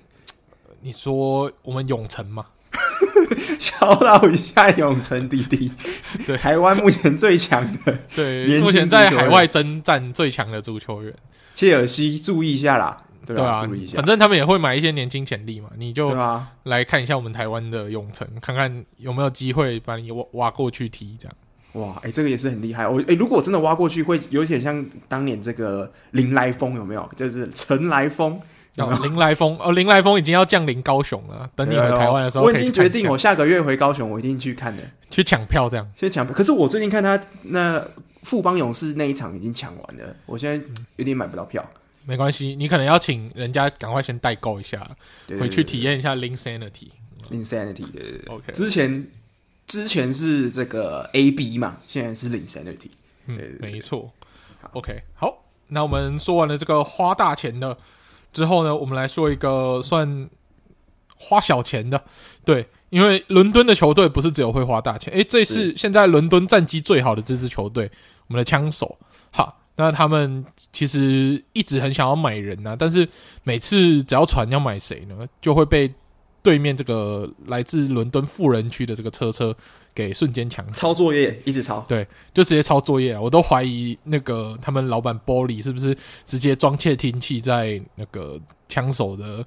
你说我们永城吗？小老一下永成弟弟，对，台湾目前最强的，对，目前在海外征战最强的足球员，切尔西注意一下啦，对啊，注意一下，反正他们也会买一些年轻潜力嘛，你就来看一下我们台湾的永城，看看有没有机会把你挖挖过去踢这样。哇，哎、欸，这个也是很厉害。我哎、欸，如果真的挖过去，会有点像当年这个林来疯有没有？就是陈来疯。有有哦、林来疯哦，林来疯已经要降临高雄了。等你回台湾的时候，我已经决定，我下个月回高雄，我一定去看的，去抢票这样。先抢票，可是我最近看他那富邦勇士那一场已经抢完了，我现在有点买不到票。嗯、没关系，你可能要请人家赶快先代购一下，回去体验一下 Linsanity。Linsanity 对对对，OK。之前之前是这个 AB 嘛，现在是 Linsanity。嗯，没错。OK，好，那我们说完了这个花大钱的。之后呢，我们来说一个算花小钱的，对，因为伦敦的球队不是只有会花大钱，诶，这是现在伦敦战绩最好的这支球队，我们的枪手，哈，那他们其实一直很想要买人呐、啊，但是每次只要传要买谁呢，就会被对面这个来自伦敦富人区的这个车车。给瞬间抢抄作业，一直抄，对，就直接抄作业啊！我都怀疑那个他们老板玻璃是不是直接装窃听器在那个枪手的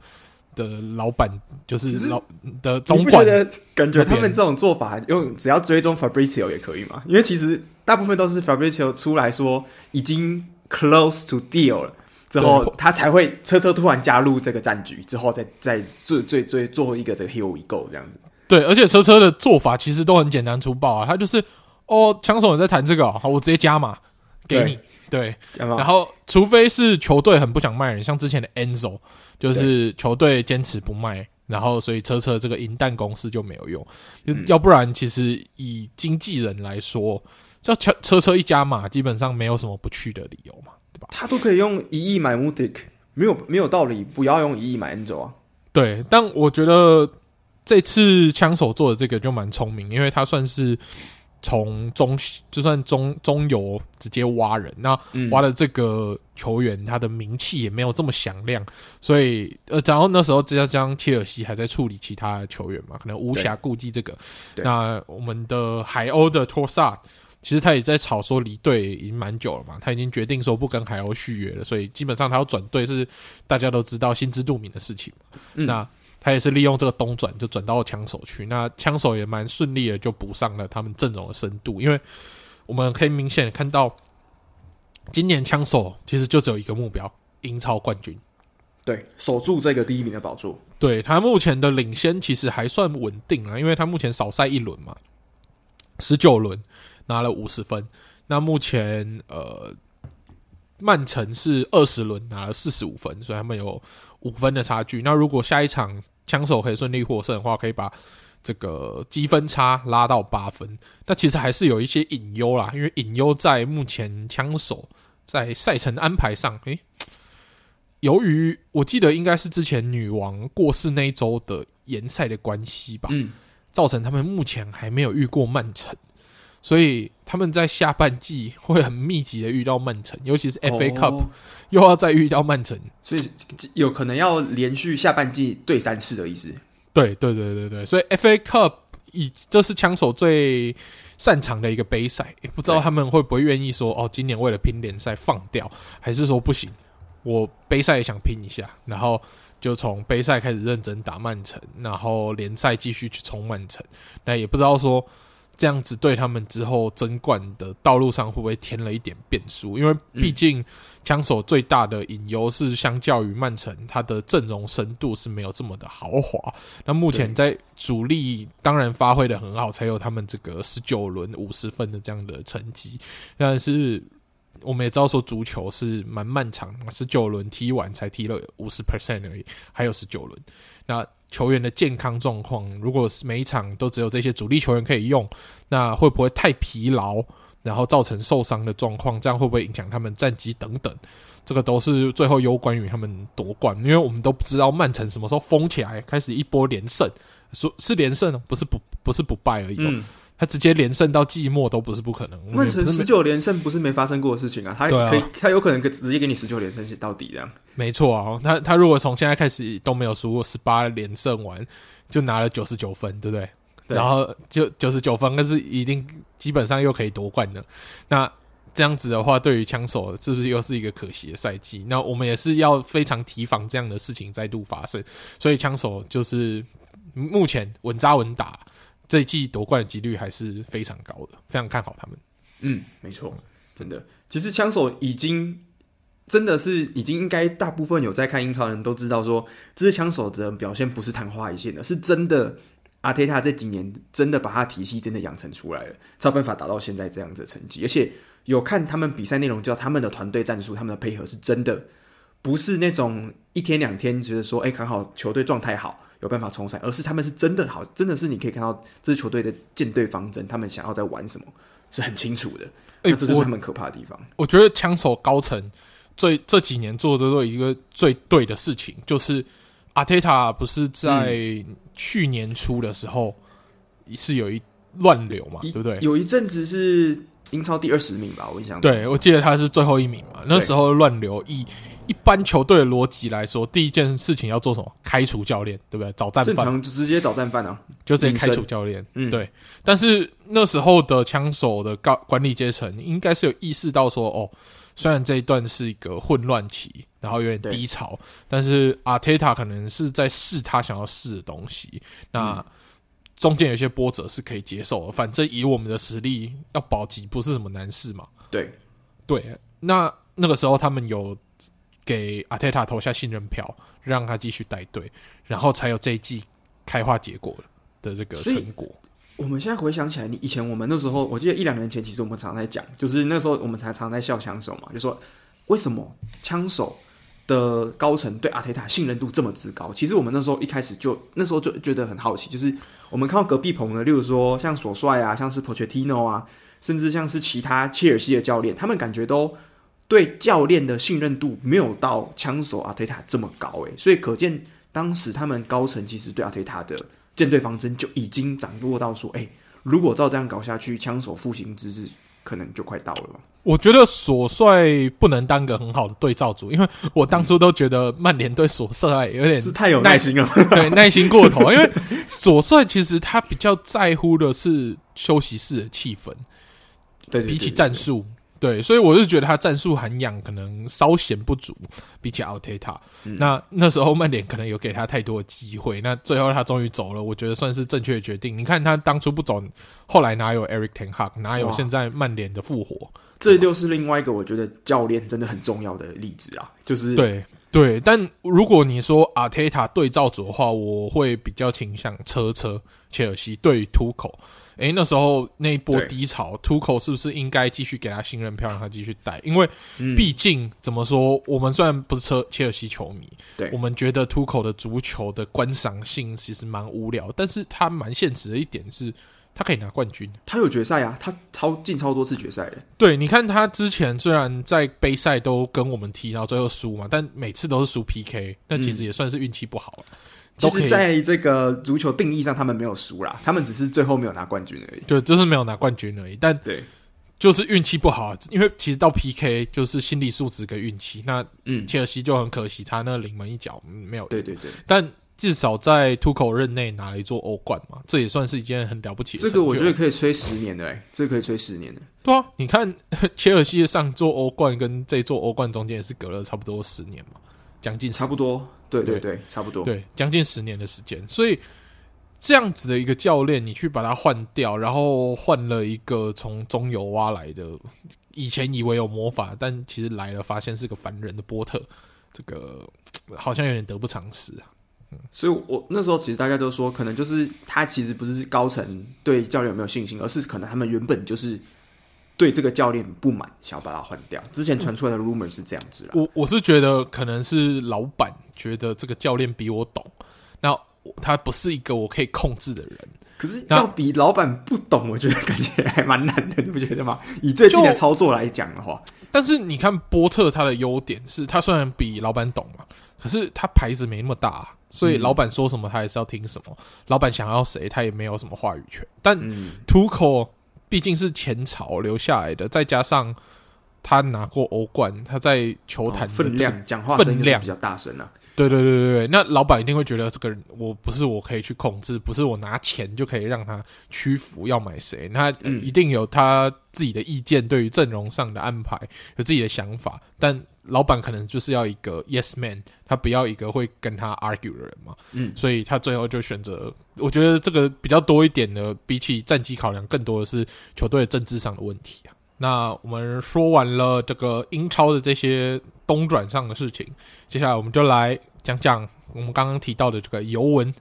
的老板，就是老的总管的感觉。他们这种做法用只要追踪 Fabrizio 也可以嘛？因为其实大部分都是 Fabrizio 出来说已经 close to deal 了之后，他才会车车突然加入这个战局，之后再再最最最做一个这个 here we go 这样子。对，而且车车的做法其实都很简单粗暴啊，他就是哦，枪手你在谈这个、哦，好，我直接加嘛给你，对，然后除非是球队很不想卖人，像之前的 Enzo，就是球队坚持不卖，然后所以车车这个银弹攻势就没有用，嗯、要不然其实以经纪人来说，这车车车一加码，基本上没有什么不去的理由嘛，对吧？他都可以用一亿买 Mudik，没有没有道理不要用一亿买 Enzo 啊，对，但我觉得。这次枪手做的这个就蛮聪明，因为他算是从中就算中中游直接挖人，那挖的这个球员他的名气也没有这么响亮，所以呃，然后那时候加上切尔西还在处理其他球员嘛，可能无暇顾及这个。那我们的海鸥的托萨，其实他也在吵说离队已经蛮久了嘛，他已经决定说不跟海鸥续约了，所以基本上他要转队是大家都知道心知肚明的事情。嗯、那。他也是利用这个东转，就转到枪手去。那枪手也蛮顺利的，就补上了他们阵容的深度。因为我们可以明显看到，今年枪手其实就只有一个目标：英超冠军。对，守住这个第一名的宝座。对，他目前的领先其实还算稳定啊，因为他目前少赛一轮嘛，十九轮拿了五十分。那目前呃。曼城是二十轮拿了四十五分，所以他们有五分的差距。那如果下一场枪手可以顺利获胜的话，可以把这个积分差拉到八分。那其实还是有一些隐忧啦，因为隐忧在目前枪手在赛程安排上，诶，由于我记得应该是之前女王过世那一周的延赛的关系吧，嗯，造成他们目前还没有遇过曼城。所以他们在下半季 会很密集的遇到曼城，尤其是 FA Cup，哦，又要再遇到曼城，所以有可能要连续下半季对三次的意思。对对对对对，所以 FA Cup 以这是枪手最擅长的一个杯赛，不知道他们会不会愿意说哦，今年为了拼联赛放掉，还是说不行，我杯赛也想拼一下，然后就从杯赛开始认真打曼城，然后联赛继续去冲曼城，那也不知道说。这样子对他们之后争冠的道路上会不会添了一点变数？因为毕竟枪手最大的隐忧是，相较于曼城，他的阵容深度是没有这么的豪华。那目前在主力当然发挥的很好，才有他们这个十九轮五十分的这样的成绩。但是我们也知道说，足球是蛮漫长，十九轮踢完才踢了五十 percent 而已，还有十九轮。那球员的健康状况，如果是每一场都只有这些主力球员可以用，那会不会太疲劳，然后造成受伤的状况？这样会不会影响他们战绩等等？这个都是最后攸关于他们夺冠，因为我们都不知道曼城什么时候疯起来，开始一波连胜，说是连胜，不是不不是不败而已。他直接连胜到季末都不是不可能。曼城十九连胜不是没发生过的事情啊，他可以，啊、他有可能直接给你十九连胜写到底这样。没错啊，他他如果从现在开始都没有输过十八连胜完，就拿了九十九分，对不对？对，然后就九十九分，但是一定基本上又可以夺冠了。那这样子的话，对于枪手是不是又是一个可惜的赛季？那我们也是要非常提防这样的事情再度发生。所以枪手就是目前稳扎稳打。这一季夺冠的几率还是非常高的，非常看好他们。嗯，没错，真的。其实枪手已经真的是已经应该大部分有在看英超的人都知道说，这支枪手的表现不是昙花一现的，是真的。阿泰塔这几年真的把他体系真的养成出来了，才有办法达到现在这样子的成绩。而且有看他们比赛内容，叫他们的团队战术，他们的配合是真的，不是那种一天两天觉得说，哎，刚好球队状态好，有办法冲赛，而是他们是真的好，真的是你可以看到这支球队的舰队方针，他们想要在玩什么是很清楚的。哎，这就是他们可怕的地方。我，我觉得枪手高层最这几年做的都一个最对的事情，就是阿泰塔不是在。嗯去年初的时候是有一乱流嘛，对不对？有一阵子是英超第二十名吧，我印象。对，我记得他是最后一名嘛。那时候乱流，以一般球队的逻辑来说，第一件事情要做什么？开除教练，对不对？找战犯，正常就直接找战犯啊，就直接开除教练。嗯，对。但是那时候的枪手的高管理阶层应该是有意识到说，哦。虽然这一段是一个混乱期，然后有点低潮，但是阿泰塔可能是在试他想要试的东西。那中间有些波折是可以接受的，反正以我们的实力要保级不是什么难事嘛。对，对。那那个时候他们有给阿泰塔投下信任票，让他继续带队，然后才有这一季开花结果的这个成果。我们现在回想起来，你以前我们那时候，我记得一两年前，其实我们常常在讲，就是那时候我们才常常在笑枪手嘛，就说为什么枪手的高层对阿泰塔信任度这么之高？其实我们那时候一开始就那时候就觉得很好奇，就是我们看到隔壁棚的，例如说像索帅啊，像是 Pochettino 啊，甚至像是其他切尔西的教练，他们感觉都对教练的信任度没有到枪手阿特塔这么高诶，所以可见当时他们高层其实对阿特塔的。舰队方针就已经掌握到说，哎、欸，如果照这样搞下去，枪手复兴之日可能就快到了吧？我觉得索帅不能当个很好的对照组，因为我当初都觉得曼联对索帅有点是太有耐心了，对，耐心过头。因为索帅其实他比较在乎的是休息室的气氛，对，比起战术。对，所以我是觉得他战术涵养可能稍显不足，比起奥特塔。那那时候曼联可能有给他太多的机会，那最后他终于走了，我觉得算是正确的决定。你看他当初不走，后来哪有 Eric Ten Hag，哪有现在曼联的复活？这就是另外一个我觉得教练真的很重要的例子啊，就是对对。但如果你说阿特塔对照组的话，我会比较倾向车车切尔西对于图口。诶，那时候那一波低潮，图口是不是应该继续给他信任票，让他继续带？因为毕竟、嗯、怎么说，我们虽然不是车切尔西球迷，对，我们觉得图口的足球的观赏性其实蛮无聊，但是他蛮现实的一点是，他可以拿冠军，他有决赛啊，他超进超多次决赛的。对，你看他之前虽然在杯赛都跟我们踢，然后最后输嘛，但每次都是输 PK，那其实也算是运气不好了。其实，在这个足球定义上，他们没有输啦，他们只是最后没有拿冠军而已。对，就是没有拿冠军而已。但对，就是运气不好，因为其实到 PK 就是心理素质跟运气。那嗯，切尔西就很可惜，差那个临门一脚没有。对对对。但至少在图口任内拿了一座欧冠嘛，这也算是一件很了不起的。这个我觉得可以吹十年的，哎，这个可以吹十年的。对啊，你看 切尔西的上座欧冠跟这座欧冠中间也是隔了差不多十年嘛。将近差不多，对对对，差不多，对，将近十年的时间，所以这样子的一个教练，你去把他换掉，然后换了一个从中游挖来的，以前以为有魔法，但其实来了发现是个凡人的波特，这个好像有点得不偿失啊。嗯，所以我那时候其实大家都说，可能就是他其实不是高层对教练有没有信心，而是可能他们原本就是。对这个教练不满，想要把他换掉。之前传出来的 rumor 是这样子啦。我我是觉得可能是老板觉得这个教练比我懂，那他不是一个我可以控制的人。可是要比老板不懂，我觉得感觉还蛮难的，你不觉得吗？以最近的操作来讲的话，但是你看波特他的优点是他虽然比老板懂嘛，可是他牌子没那么大，所以老板说什么他还是要听什么。嗯、老板想要谁，他也没有什么话语权。但图口。毕竟是前朝留下来的，再加上他拿过欧冠，他在球坛、这个、分量讲话分量比较大声啊。对对对对对，那老板一定会觉得这个人我不是我可以去控制，不是我拿钱就可以让他屈服，要买谁，他一定有他自己的意见，对于阵容上的安排有自己的想法。但老板可能就是要一个 yes man，他不要一个会跟他 argue 的人嘛。嗯，所以他最后就选择，我觉得这个比较多一点的，比起战绩考量，更多的是球队的政治上的问题啊。那我们说完了这个英超的这些东转上的事情，接下来我们就来讲讲我们刚刚提到的这个尤文。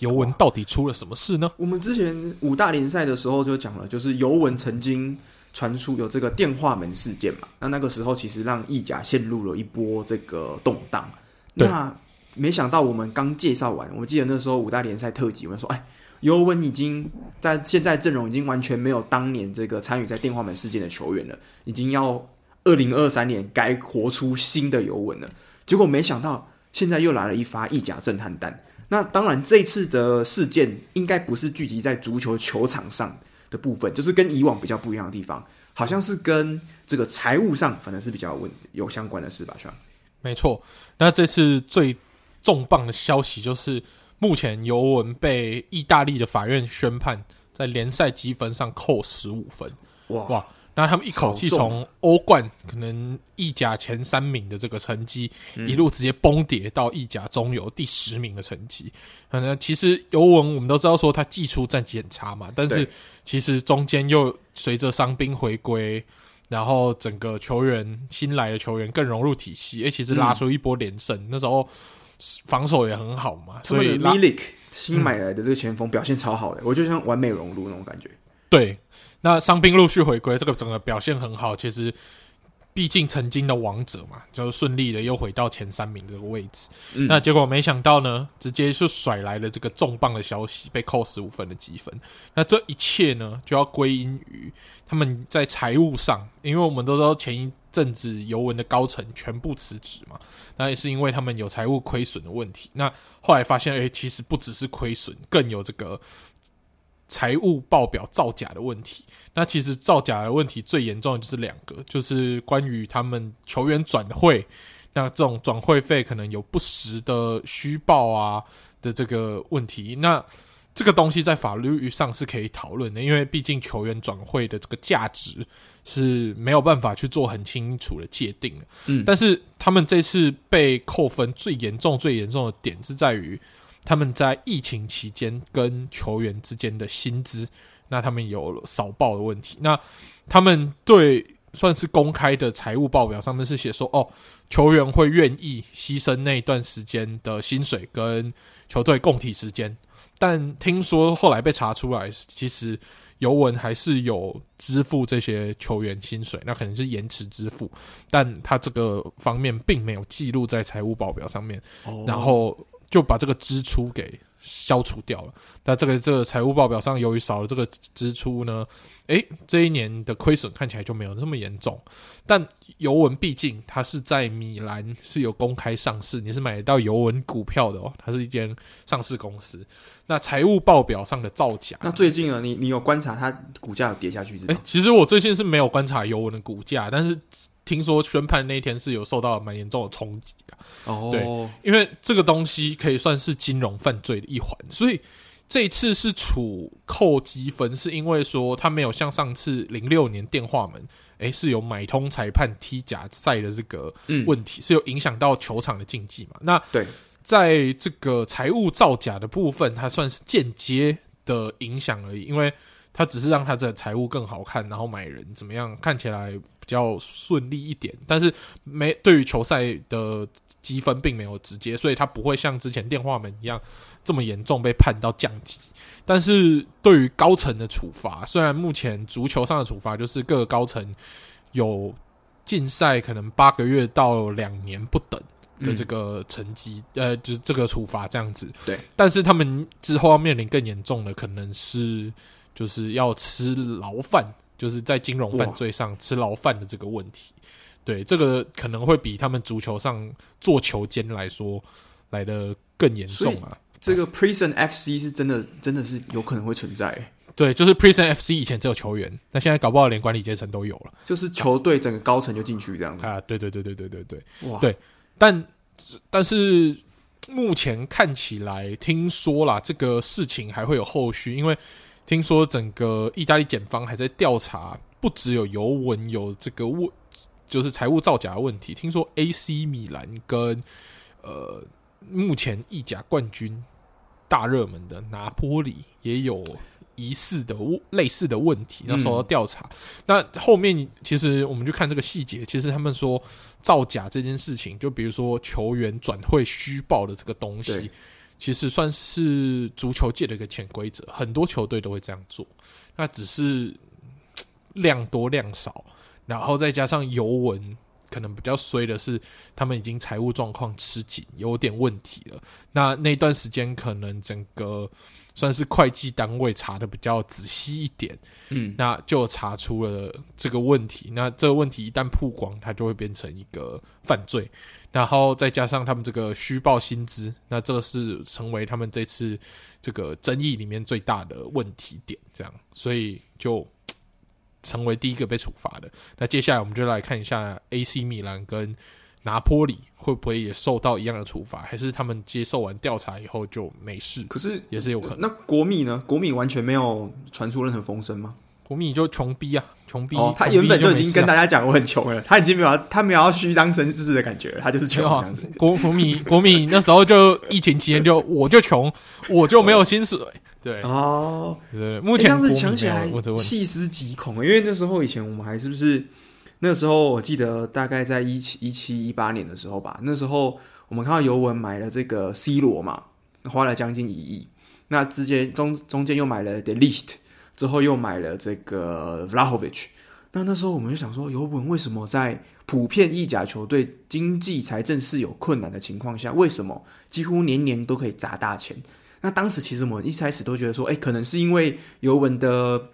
尤文到底出了什么事呢？我们之前五大联赛的时候就讲了，就是尤文曾经传出有这个电话门事件嘛。那那个时候其实让意甲陷入了一波这个动荡。那没想到我们刚介绍完，我记得那时候五大联赛特辑，我们说，哎。尤文已经在现在阵容已经完全没有当年这个参与在电话门事件的球员了，已经要二零二三年该活出新的尤文了。结果没想到现在又来了一发意甲震撼弹。那当然这次的事件应该不是聚集在足球球场上的部分，就是跟以往比较不一样的地方，好像是跟这个财务上反正是比较问有相关的事吧？是吧？没错。那这次最重磅的消息就是。目前尤文被意大利的法院宣判在联赛积分上扣十五分，哇哇！那他们一口气从欧冠可能意甲前三名的这个成绩，一路直接崩跌到意甲中游第十名的成绩。可能其实尤文我们都知道说他季初战绩很差嘛，但是其实中间又随着伤兵回归，然后整个球员新来的球员更融入体系，诶，其实拉出一波连胜，那时候。防守也很好嘛，所以 Milik 新买来的这个前锋表现超好的，嗯，我就像完美融入那种感觉。对，那伤兵陆续回归，这个整个表现很好。其实，毕竟曾经的王者嘛，就顺利的又回到前三名这个位置。嗯、那结果没想到呢，直接就甩来了这个重磅的消息，被扣十五分的积分。那这一切呢，就要归因于他们在财务上，因为我们都知道前一。甚至尤文的高层全部辞职嘛，那也是因为他们有财务亏损的问题。那后来发现，哎、欸，其实不只是亏损，更有这个财务报表造假的问题。那其实造假的问题最严重的就是两个，就是关于他们球员转会，那这种转会费可能有不实的虚报啊的这个问题。那这个东西在法律上是可以讨论的，因为毕竟球员转会的这个价值。是没有办法去做很清楚的界定的，嗯，但是他们这次被扣分最严重、最严重的点是在于他们在疫情期间跟球员之间的薪资，那他们有少报的问题。那他们对算是公开的财务报表上面是写说，哦，球员会愿意牺牲那一段时间的薪水跟球队共体时艰，但听说后来被查出来，其实。尤文还是有支付这些球员薪水，那可能是延迟支付，但他这个方面并没有记录在财务报表上面，然后就把这个支出给消除掉了。那这个这个财务报表上由于少了这个支出呢，诶，这一年的亏损看起来就没有那么严重。但尤文毕竟它是在米兰是有公开上市，你是买得到尤文股票的哦，它是一间上市公司。那财务报表上的造假，那最近呢，你你有观察它股价有跌下去？哎，其实我最近是没有观察尤文的股价，但是听说宣判那天是有受到蛮严重的冲击的。哦，对，因为这个东西可以算是金融犯罪的一环，所以这一次是处扣积分，是因为说他没有像上次零六年电话门，哎，是有买通裁判踢假赛的这个问题，嗯、是有影响到球场的竞技嘛？那对。在这个财务造假的部分，它算是间接的影响而已，因为它只是让它的财务更好看，然后买人怎么样看起来比较顺利一点，但是没对于球赛的积分并没有直接，所以它不会像之前电话门一样这么严重被判到降级。但是对于高层的处罚，虽然目前足球上的处罚就是各个高层有禁赛，可能八个月到两年不等。的这个成绩，嗯、呃，就是这个处罚这样子。对，但是他们之后要面临更严重的，可能是就是要吃牢饭，就是在金融犯罪上吃牢饭的这个问题。对，这个可能会比他们足球上做球监来说来的更严重啊。这个 Prison FC 是真的，真的是有可能会存在。对，就是 Prison FC 以前只有球员，那现在搞不好连管理阶层都有了，就是球队整个高层就进去这样子啊。对对对对对对对，哇，对，但但是目前看起来，听说啦，这个事情还会有后续，因为听说整个意大利检方还在调查，不只有尤文有这个问，就是财务造假的问题，听说 AC 米兰跟呃目前意甲冠军大热门的拿坡里也有。疑似的类似的问题，那受到调查。嗯、那后面其实我们就看这个细节，其实他们说造假这件事情，就比如说球员转会虚报的这个东西，其实算是足球界的一个潜规则，很多球队都会这样做。那只是量多量少，然后再加上尤文可能比较衰的是，他们已经财务状况吃紧，有点问题了。那那段时间可能整个。算是会计单位查的比较仔细一点，嗯，那就查出了这个问题。那这个问题一旦曝光，它就会变成一个犯罪。然后再加上他们这个虚报薪资，那这个是成为他们这次这个争议里面最大的问题点。这样，所以就成为第一个被处罚的。那接下来我们就来看一下 AC 米兰跟。拿坡里会不会也受到一样的处罚？还是他们接受完调查以后就没事？可是也是有可能。那国米呢？国米完全没有传出任何风声吗？国米就穷逼啊，穷逼、哦！他原本就已经跟大家讲我很穷了，他已经没有他没有要虚张声势的感觉了，他就是穷。国国米国米那时候就疫情期间就我就穷，我就没有薪水。对哦，对，目前、欸、这样子想起来细思极恐，因为那时候以前我们还是不是？那时候我记得大概在一七一七一八年的时候吧，那时候我们看到尤文买了这个 C 罗嘛，花了将近一亿，那直接中中间又买了 De l i t 之后又买了这个 Vlahovic，那那时候我们就想说，尤文为什么在普遍意甲球队经济财政是有困难的情况下，为什么几乎年年都可以砸大钱？那当时其实我们一开始都觉得说，哎，可能是因为尤文的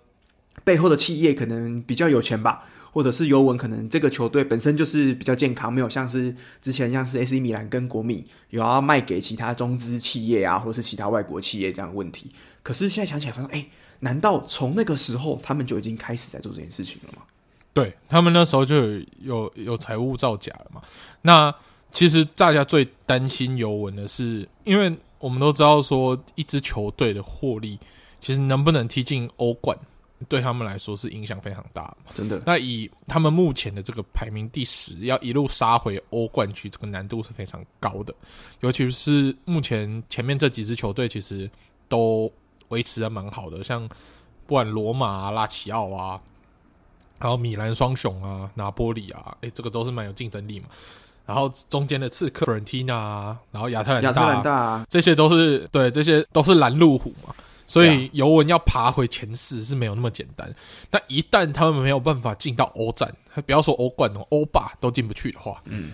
背后的企业可能比较有钱吧。或者是尤文可能这个球队本身就是比较健康，没有像是之前像是 AC 米兰跟国米有要卖给其他中资企业啊，或是其他外国企业这样问题。可是现在想起来，发现哎，难道从那个时候他们就已经开始在做这件事情了吗？对，他们那时候就有有有财务造假了嘛？那其实大家最担心尤文的是，因为我们都知道说一支球队的获利，其实能不能踢进欧冠？对他们来说是影响非常大的，真的。那以他们目前的这个排名第十，要一路杀回欧冠区，这个难度是非常高的。尤其是目前前面这几支球队，其实都维持的蛮好的，像不管罗马啊、拉齐奥啊，然后米兰双雄啊、拿波里啊，诶，这个都是蛮有竞争力嘛。然后中间的刺客弗伦蒂娜啊，然后亚特兰大，亚特兰大啊，这些都是对，这些都是拦路虎嘛。所以尤文要爬回前四是没有那么简单。那一旦他们没有办法进到欧战，不要说欧冠哦，欧霸都进不去的话，嗯，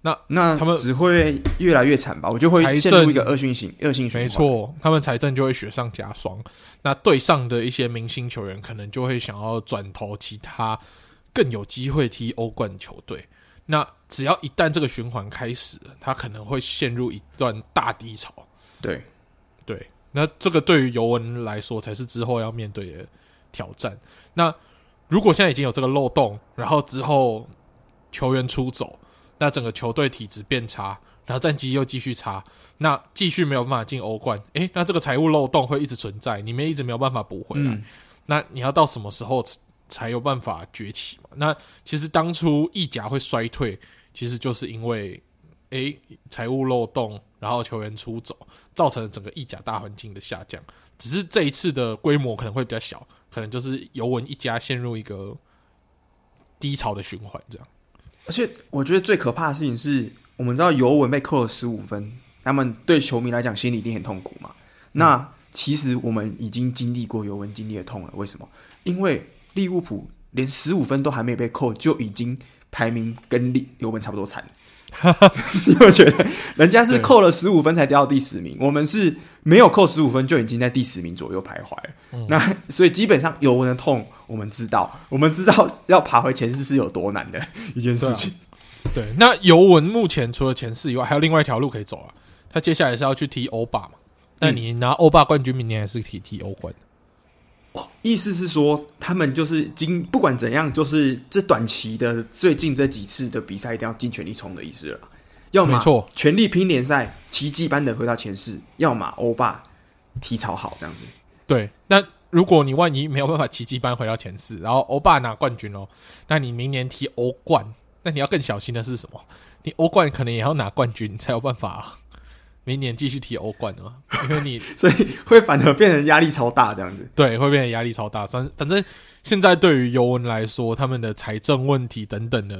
那那他们只会越来越惨吧？我就会陷入一个恶性型恶性循环。没错，他们财政就会雪上加霜。那队上的一些明星球员可能就会想要转投其他更有机会踢欧冠的球队。那只要一旦这个循环开始，他可能会陷入一段大低潮。对，对。那这个对于尤文来说才是之后要面对的挑战。那如果现在已经有这个漏洞，然后之后球员出走，那整个球队体质变差，然后战绩又继续差，那继续没有办法进欧冠，诶，那这个财务漏洞会一直存在，你们一直没有办法补回来。嗯、那你要到什么时候才有办法崛起嘛？那其实当初意甲会衰退，其实就是因为。诶，财务漏洞，然后球员出走，造成了整个意甲大环境的下降。只是这一次的规模可能会比较小，可能就是尤文一家陷入一个低潮的循环这样。而且我觉得最可怕的事情是，我们知道尤文被扣了十五分，他们对球迷来讲心里一定很痛苦嘛。嗯、那其实我们已经经历过尤文经历的痛了。为什么？因为利物浦连十五分都还没被扣，就已经排名跟利尤文差不多惨。你会觉得人家是扣了十五分才掉到第十名，我们是没有扣十五分就已经在第十名左右徘徊。嗯、那所以基本上尤文的痛，我们知道，我们知道要爬回前四是有多难的 一件事情。对，那尤文目前除了前四以外，还有另外一条路可以走啊。他接下来是要去踢欧霸嘛？那你拿欧霸冠军，明年还是踢踢欧冠？哦，意思是说，他们就是经不管怎样，就是这短期的最近这几次的比赛，一定要尽全力冲的意思了。要么错，全力拼联赛，奇迹般的回到前四；要么欧霸体操好这样子。对，那如果你万一没有办法奇迹般回到前四，然后欧霸拿冠军哦，那你明年踢欧冠，那你要更小心的是什么？你欧冠可能也要拿冠军才有办法啊。明年继续踢欧冠啊，因为你所以会反而变成压力超大这样子。对，会变成压力超大。反反正现在对于尤文来说，他们的财政问题等等的，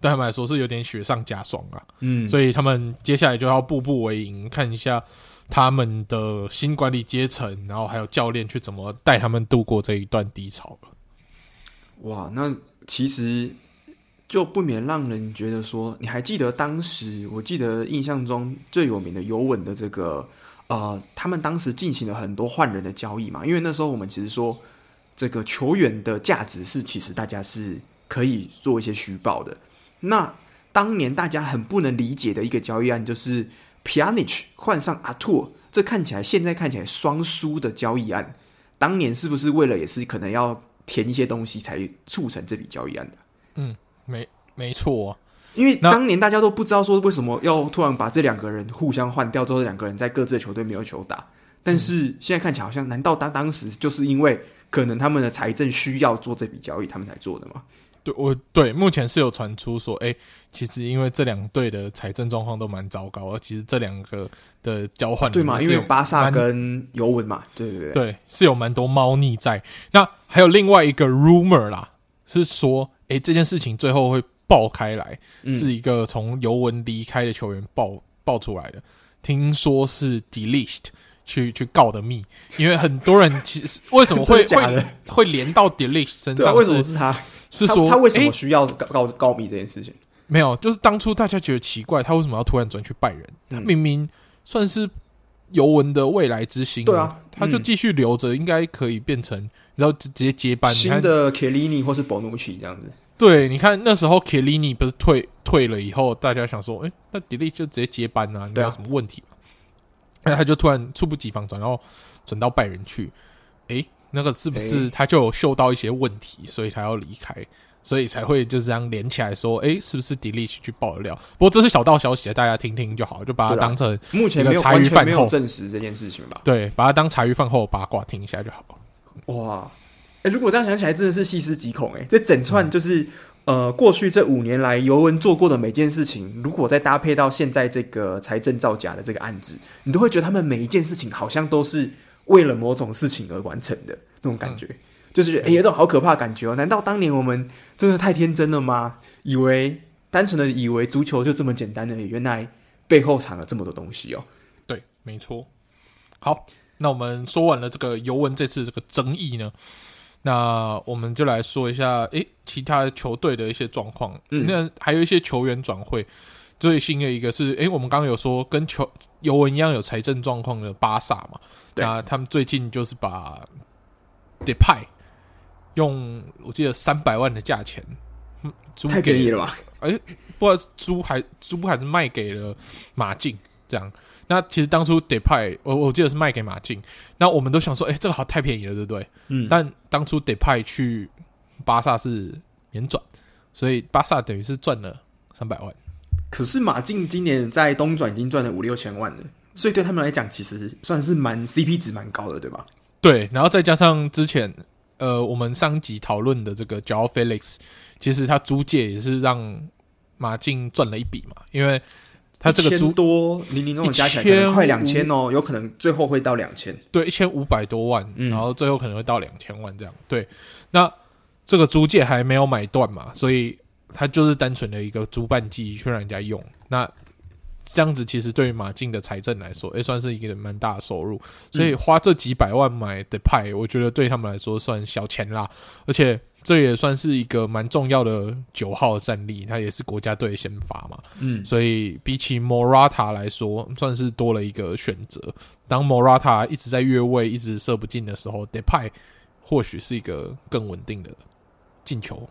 对他们来说是有点雪上加霜啊。嗯，所以他们接下来就要步步为营，看一下他们的新管理阶层，然后还有教练去怎么带他们度过这一段低潮了。哇，那其实。就不免让人觉得说，你还记得当时？我记得印象中最有名的尤文的这个，呃，他们当时进行了很多换人的交易嘛。因为那时候我们其实说，这个球员的价值是其实大家是可以做一些虚报的。那当年大家很不能理解的一个交易案，就是 Pjanic 换上阿拓，这看起来现在看起来双输的交易案，当年是不是为了也是可能要填一些东西才促成这笔交易案的？嗯。没没错，因为当年大家都不知道说为什么要突然把这两个人互相换掉之后，两个人在各自的球队没有球打。但是现在看起来好像，难道当当时就是因为可能他们的财政需要做这笔交易，他们才做的吗？对，我对目前是有传出说，哎，其实因为这两队的财政状况都蛮糟糕，而其实这两个的交换对嘛，因为有巴萨跟尤文嘛，对对对，对是有蛮多猫腻在。那还有另外一个 rumor 啦，是说。诶，这件事情最后会爆开来，嗯、是一个从尤文离开的球员爆爆出来的。听说是 Delist 去去告的密，因为很多人其实为什么会 会会连到 Delist 身上？为什么是他？是说他，他为什么需要告告告密这件事情？没有，就是当初大家觉得奇怪，他为什么要突然转去拜仁？嗯、他明明算是尤文的未来之星，对啊，他就继续留着，应该可以变成。然后直接接班新的 Chiellini 或是 Bonucci 这样子。对，你看那时候 Chiellini 不是退退了以后，大家想说，哎，那 De Ligt 就直接接班啊，没有什么问题。那他就突然猝不及防转，然后转到拜仁去。哎，那个是不是他就有嗅到一些问题，所以他要离开，所以才会就这样连起来说，哎，是不是 De Ligt 去爆了料？不过这是小道消息，大家听听就好，就把它当成目前没有茶余饭后证实这件事情吧。对，把它当茶余饭后八卦听一下就好。哇，哎、欸，如果这样想起来，真的是细思极恐哎！这整串就是，嗯、呃，过去这五年来尤文做过的每件事情，如果再搭配到现在这个财政造假的这个案子，你都会觉得他们每一件事情好像都是为了某种事情而完成的那种感觉，嗯、就是哎、欸，有这种好可怕的感觉哦！难道当年我们真的太天真了吗？以为单纯的以为足球就这么简单的，原来背后藏了这么多东西哦！对，没错。好。那我们说完了这个尤文这次这个争议呢，那我们就来说一下，诶，其他球队的一些状况。嗯，那还有一些球员转会，最新的一个是，诶，我们刚刚有说跟球尤文一样有财政状况的巴萨嘛，对那他们最近就是把 Depay 用我记得三百万的价钱租给，太便宜了吧？诶，不知道租还租还是卖给了马竞这样。那其实当初 Depay 我我记得是卖给马竞，那我们都想说，哎、欸，这个好太便宜了，对不对？嗯。但当初 Depay 去巴萨是免转，所以巴萨等于是赚了三百万。可是马竞今年在东转已经赚了五六千万了，所以对他们来讲，其实算是蛮 CP 值蛮高的，对吧？对。然后再加上之前呃，我们上集讨论的这个 Joao Felix，其实他租借也是让马竞赚了一笔嘛，因为。他这个租多零零总总加起来可能快两千哦，有可能最后会到两千。对，一千五百多万，嗯、然后最后可能会到两千万这样。对，那这个租借还没有买断嘛，所以他就是单纯的一个租办机去让人家用。那这样子其实对于马竞的财政来说，也算是一个蛮大的收入。所以花这几百万买的派，我觉得对他们来说算小钱啦，而且。这也算是一个蛮重要的九号战力，他也是国家队先发嘛，嗯，所以比起 Morata 来说，算是多了一个选择。当 Morata 一直在越位，一直射不进的时候，Depay 或许是一个更稳定的进球。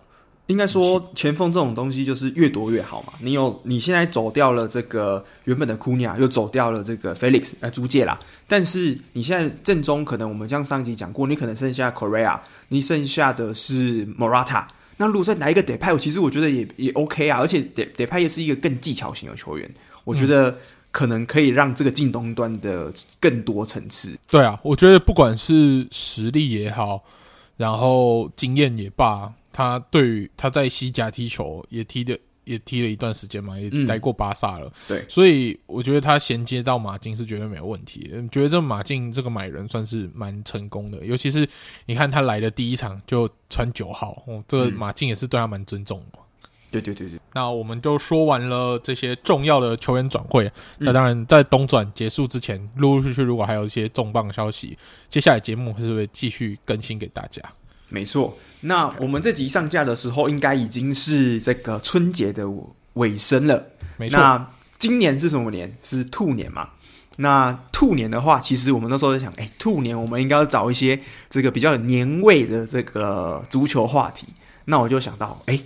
应该说前锋这种东西就是越多越好嘛。你有你现在走掉了这个原本的库尼亚，又走掉了这个 Felix 呃租借啦。但是你现在正中可能我们像上集讲过，你可能剩下 Correa，你剩下的是 Morata。那如果再来一个 Depay，其实我觉得也也 OK 啊。而且 Depay 也是一个更技巧型的球员，我觉得可能可以让这个进攻端的更多层次。对啊，我觉得不管是实力也好，然后经验也罢。他对于他在西甲踢球也踢的也踢了一段时间嘛，也待过巴萨了，对，所以我觉得他衔接到马竞是绝对没有问题的。觉得这马竞这个买人算是蛮成功的，尤其是你看他来的第一场就穿九号，哦，这个马竞也是对他蛮尊重的。对对对对，那我们就说完了这些重要的球员转会，那当然在冬转结束之前，陆陆续续如果还有一些重磅消息，接下来节目是不是会继续更新给大家？没错，那我们这集上架的时候，应该已经是这个春节的尾声了。没错，那今年是什么年？是兔年嘛？那兔年的话，其实我们那时候在想，哎，兔年我们应该要找一些这个比较有年味的这个足球话题。那我就想到，哎，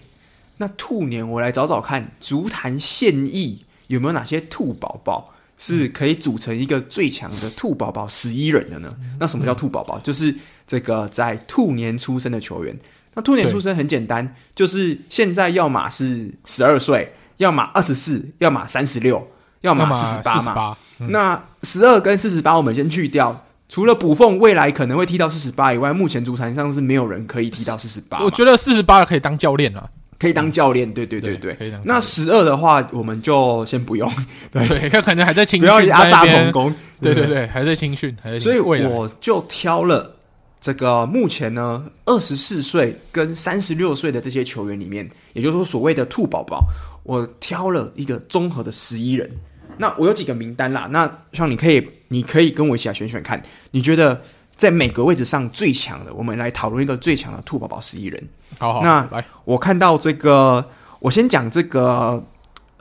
那兔年我来找找看，足坛现役有没有哪些兔宝宝？是可以组成一个最强的兔宝宝十一人的呢？那什么叫兔宝宝？就是这个在兔年出生的球员。那兔年出生很简单，就是现在要么是十二岁，要么二十四，要么三十六，要么四十八嘛。那十二跟四十八我们先去掉，除了补缝未来可能会踢到四十八以外，目前足坛上是没有人可以踢到四十八。我觉得四十八可以当教练啊。可以当教练，对对对那十二的话，我们就先不用。对，他可能还在青训，不要压榨童工。对对对，还在青训，还在青训。所以我就挑了这个目前呢，二十四岁跟三十六岁的这些球员里面，也就是说所谓的兔宝宝，我挑了一个综合的十一人。那我有几个名单啦，那像你可以，你可以跟我一起来选选看，你觉得在每个位置上最强的，我们来讨论一个最强的兔宝宝十一人。好，好，那来，我看到这个，我先讲这个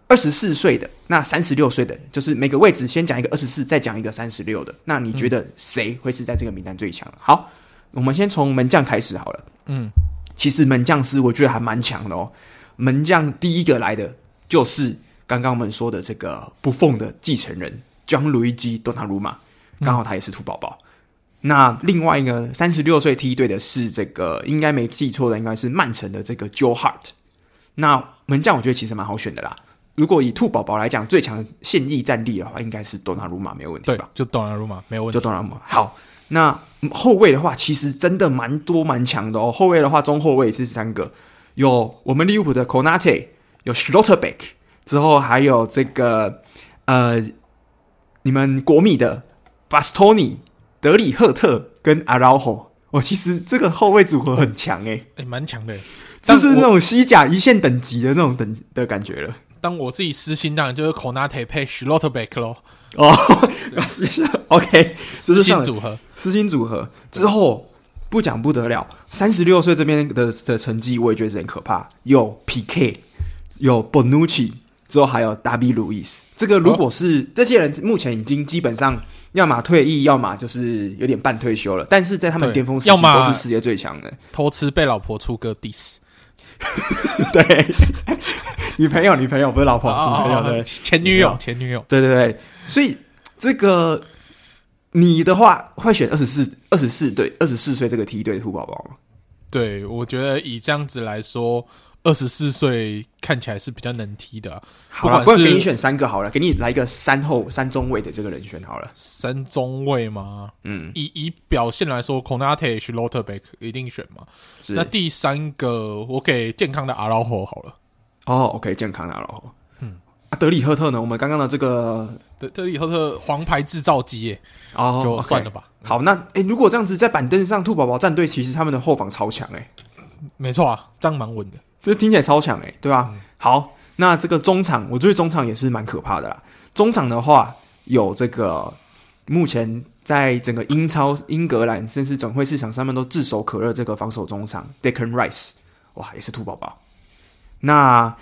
二十四岁的，那三十六岁的，就是每个位置先讲一个二十四，再讲一个三十六的。那你觉得谁会是在这个名单最强好，我们先从门将开始好了。嗯，其实门将师我觉得还蛮强的哦。门将第一个来的就是刚刚我们说的这个不奉的继承人，Gianluigi Donnarumma，刚好他也是兔宝宝。嗯那另外一个三十六岁梯队的是这个，应该没记错的，应该是曼城的这个 Joe Hart。那门将我觉得其实蛮好选的啦。如果以兔宝宝来讲，最强现役战力的话，应该是多纳鲁马没有问题吧？就多纳鲁马没有问题，就多纳鲁马。好，那后卫的话，其实真的蛮多蛮强的哦。后卫的话，中后卫是三个，有我们利物浦的 Konate，有 Schlotterbeck，之后还有这个呃，你们国米的 Bastoni。德里赫特跟阿劳霍，哦，其实这个后卫组合很强诶、欸，诶、欸，蛮强的，就是那种西甲一线等级的那种等的感觉了。当我自己私心当然就是 Konate 配 Schlotterbeck 喽。哦，私心 OK，私心组合，私心组合之后不讲不得了，三十六岁这边的的成绩我也觉得是很可怕，有 PK，有 Bonucci，之后还有 David Luiz，这个如果是、哦、这些人目前已经基本上。要么退役，要么就是有点半退休了。但是在他们巅峰时期都是世界最强的。偷吃被老婆出歌 diss，对，女朋友女朋友不是老婆，女朋友对，前女友前女友，对对对。所以这个你的话会选二十四二十四对二十四岁这个梯队的兔宝宝吗？对，我觉得以这样子来说。二十四岁看起来是比较能踢的，啊，好了，不然给你选三个好了，给你来一个三后三中卫的这个人选好了。三中卫吗？嗯，以以表现来说，Konate、Schlotterbeck 一定选嘛。是。那第三个我给健康的阿劳霍好了。哦，OK，健康的阿劳霍。嗯，啊，德里赫特呢？我们刚刚的这个德德里赫特黄牌制造机耶，哦，就算了吧。Okay. 好，那哎，如果这样子在板凳上，兔宝宝战队其实他们的后防超强哎。没错啊，这样蛮稳的。这听起来超强诶，对吧？嗯、好，那这个中场，我觉得中场也是蛮可怕的啦。中场的话，有这个目前在整个英超、英格兰甚至转会市场上面都炙手可热这个防守中场 Declan Rice，哇，也是兔宝宝。那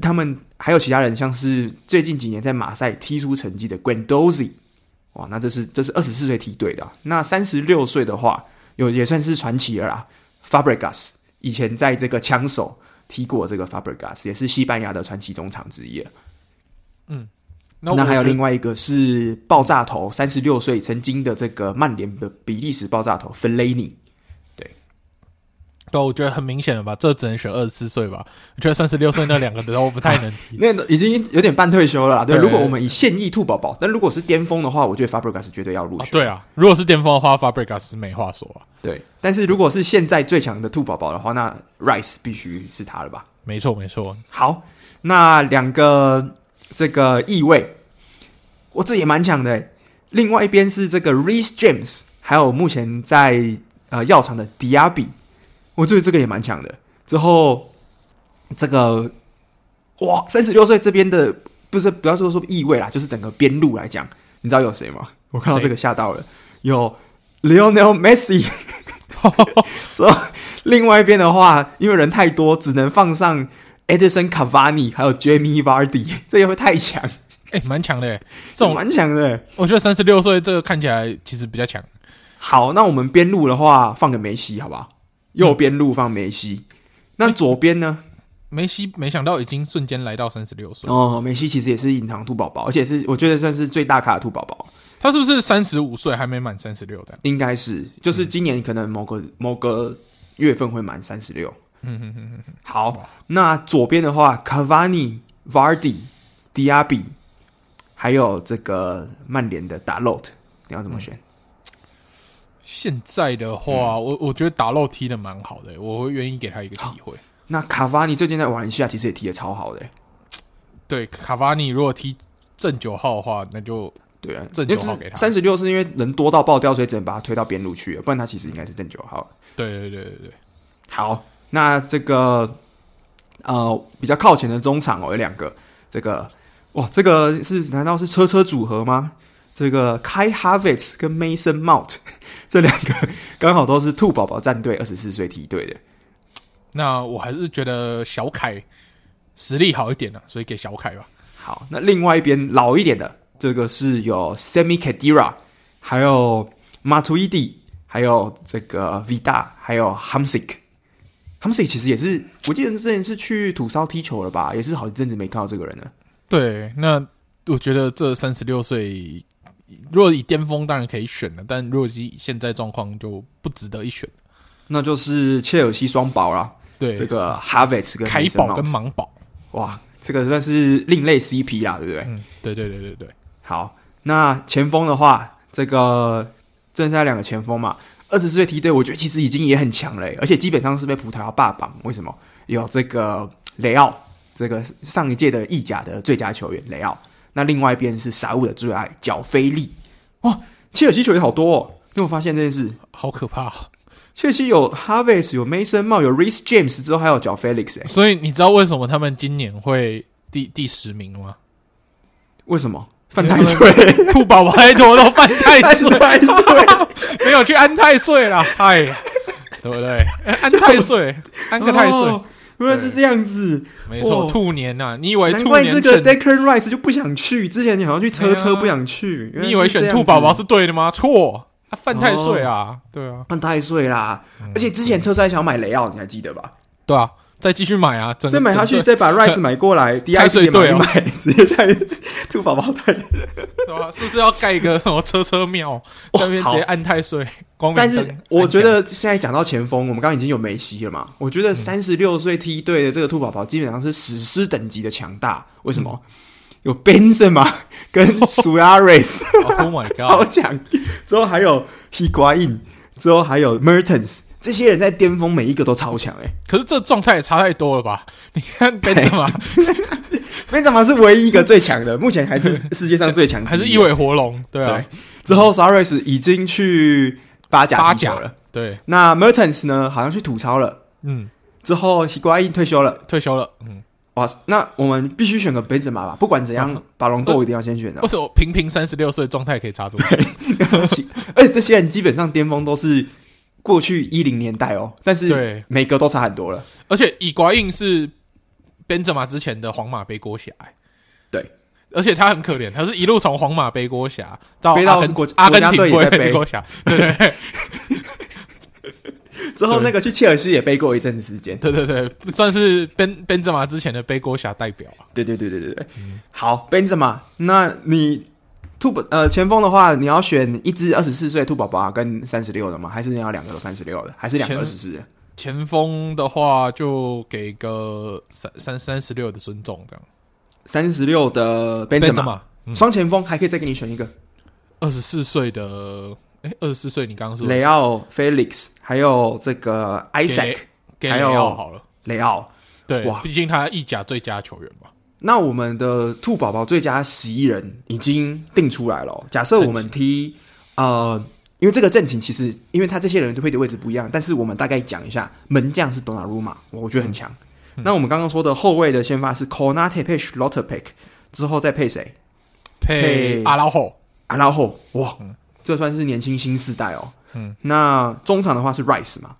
他们还有其他人，像是最近几年在马赛踢出成绩的 Guendouzi，哇，那这是这是二十四岁梯队的。那三十六岁的话，有也算是传奇了啦，Fabregas，以前在这个枪手。踢过这个 Fabregas，也是西班牙的传奇中场之一。嗯，那，那还有另外一个是爆炸头，三十六岁，曾经的这个曼联的比利时爆炸头 Fellaini。对，我觉得很明显了吧，这只能选二十四岁吧。我觉得三十六岁那两个的我不太能提，那已经有点半退休了啦。对，对如果我们以现役兔宝宝，但如果是巅峰的话，我觉得 Fabregas 绝对要入选。啊对啊，如果是巅峰的话，Fabregas 是没话说啊。对，但是如果是现在最强的兔宝宝的话，那 Rice 必须是他了吧？没错，没错。好，那两个这个翼位，我这也蛮强的、欸。另外一边是这个 Reece James，还有目前在呃药厂的 Diaby。我觉得这个也蛮强的。之后，这个哇，三十六岁这边的不是不要说说意味啦，就是整个边路来讲，你知道有谁吗？我看到这个吓到了，有 Lionel Messi。之后，另外一边的话，因为人太多，只能放上 Edison Cavani 还有 Jamie Vardy，这也会太强。哎、欸，蛮强的，这种蛮强的。我觉得三十六岁这个看起来其实比较强。好，那我们边路的话放个梅西，好不好？右边路放梅西，嗯、那左边呢？梅西没想到已经瞬间来到三十六岁哦。梅西其实也是隐藏兔宝宝，而且是我觉得算是最大卡的兔宝宝。他是不是三十五岁还没满三十六？这样应该是，就是今年可能某个、嗯、某个月份会满三十六。嗯哼哼哼。好，那左边的话，Cavani、Vardy、Diaby，还有这个曼联的 Dalot，你要怎么选？嗯现在的话，嗯、我我觉得打漏踢的蛮好的，我会愿意给他一个机会。那卡瓦尼最近在瓦伦西亚其实也踢的超好的，对，卡瓦尼如果踢正九号的话，那就对啊，正九号给他。三十六是因为人多到爆掉，所以只能把他推到边路去了，不然他其实应该是正九号。对对对对对，好，那这个呃比较靠前的中场哦，有两个，这个哇，这个是难道是车车组合吗？这个 Kai Havertz 跟 Mason Mount 这两个刚好都是兔宝宝战队二十四岁梯队的。那我还是觉得小凯实力好一点呢、啊，所以给小凯吧。好，那另外一边老一点的，这个是有 Semi Khedira，还有 Matuidi，还有这个 Vida，还有 Hamsik。Hamsik 其实也是，我记得之前是去土骚踢球了吧？也是好一阵子没看到这个人了。对，那我觉得这三十六岁。如果以巅峰当然可以选了，但如果以现在状况就不值得一选。那就是切尔西双宝啦，对，这个哈维茨跟凯宝跟芒宝，哇，这个算是另类 CP 啦，对不对？嗯，对对对对对。好，那前锋的话，这个剩下两个前锋嘛，二十四岁梯队，我觉得其实已经也很强了，而且基本上是被葡萄牙霸榜。为什么？有这个雷奥，这个上一届的意甲的最佳球员雷奥。那另外一边是萨乌的最爱角菲利，哇！切尔西球员好多哦，你有发现这件事？好可怕！切尔西有哈维斯，有 Mason 帽，有 Reece James 之后还有角菲利克。所以你知道为什么他们今年会第第十名吗？为什么？犯太岁，兔宝宝还拖到犯太岁，没有去安太岁啦，哎，对不对？安太岁，安个太岁。哦原来是这样子，没错，兔年呐、啊，你以为兔年？这个 Declan Rice 就不想去，之前你好像去车车不想去，你以为选兔宝宝是对的吗？错，他犯太岁啊，对啊，犯太岁啦，而且之前车车还想买雷奥，你还记得吧？对啊。再继续买啊！再买下去，再把 Rice 买过来，第二岁对买，直接在兔宝宝带，对吧？是不是要盖一个什么车车庙？下面直接按太岁。但是我觉得现在讲到前锋，我们刚刚已经有梅西了嘛？我觉得三十六岁梯队的这个兔宝宝基本上是史诗等级的强大。为什么？有 Benzema 跟 Suarez，Oh my God，超强！之后还有 Higuain，之后还有 Mertens。这些人在巅峰，每一个都超强哎、欸！可是这状态也差太多了吧？你看贝泽马，贝泽马是唯一一个最强的，目前还是 世界上最强，还是一尾活龙？对啊。对之后 Suarez 已经去八甲八甲了，对。那 Mertens 呢？好像去吐槽了，嗯。之后西瓜伊退休了，退休了，嗯。哇，那我们必须选个贝泽马吧？不管怎样，巴龙豆一定要先选的。为什么平平三十六岁状态可以插足？对，而且这些人基本上巅峰都是。过去一零年代哦，但是每个都差很多了。而且伊瓜因是边泽马之前的皇马背锅侠，对，而且他很可怜，他是一路从皇马背锅侠到背到阿根廷背锅侠，对。之后那个去切尔西也背过一阵子时间。对对对，算是 Ben Benzema 之前的背锅侠代表啊。对对对对对对。好，Benzema，那你兔呃前锋的话，你要选一只二十四岁兔宝宝跟三十六的吗？还是你要两个有三十六的？还是两个二十四的？前锋的话，就给个三三三十六的尊重，这样。三十六的 Benzema，双前锋还可以再给你选一个。二十四岁的，哎，二十四岁，你刚刚说雷奥、Felix，还有这个 Isaac，还有好了，雷奥。对，哇，毕竟他意甲最佳球员嘛。那我们的兔宝宝最佳十一人已经定出来了。假设我们踢，呃。因为这个阵型其实，因为他这些人都配的位置不一样，但是我们大概讲一下，门将是多纳鲁马，我觉得很强。那我们刚刚说的后卫的先发是 Konate 配 s c h l o t t e r p i c k 之后再配谁？配阿拉霍，阿拉霍，哇，嗯、这算是年轻新世代哦。嗯，那中场的话是 Rice 嘛？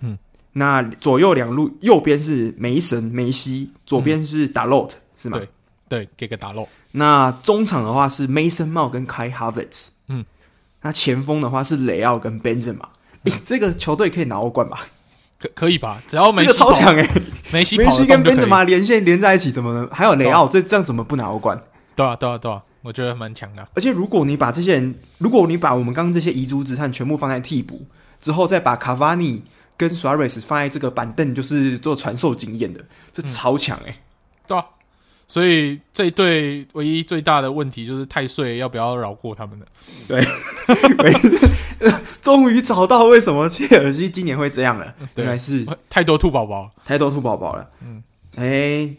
嗯，那左右两路，右边是梅神梅西，左边是 Dalot、嗯、是吗？对对，给个 Dalot。那中场的话是 Mason Mount 跟 Kai Havertz。那前锋的话是雷奥跟 Benzema 这个球队可以拿欧冠吧？可可以吧？只要梅西这个超强哎、欸，梅西梅西跟 Benzema 连线连在一起，怎么能还有雷奥？这这样怎么不拿欧冠？对啊，对啊，对啊！我觉得蛮强的。而且如果你把这些人，如果你把我们刚刚这些遗珠之憾全部放在替补之后，再把卡瓦尼跟 Suarez 放在这个板凳，就是做传授经验的，这超强哎、欸嗯。对啊。所以这一队唯一最大的问题就是太岁要不要饶过他们了？对，终于找到为什么切尔西今年会这样了。原来是太多兔宝宝，太多兔宝宝了。嗯，哎、欸，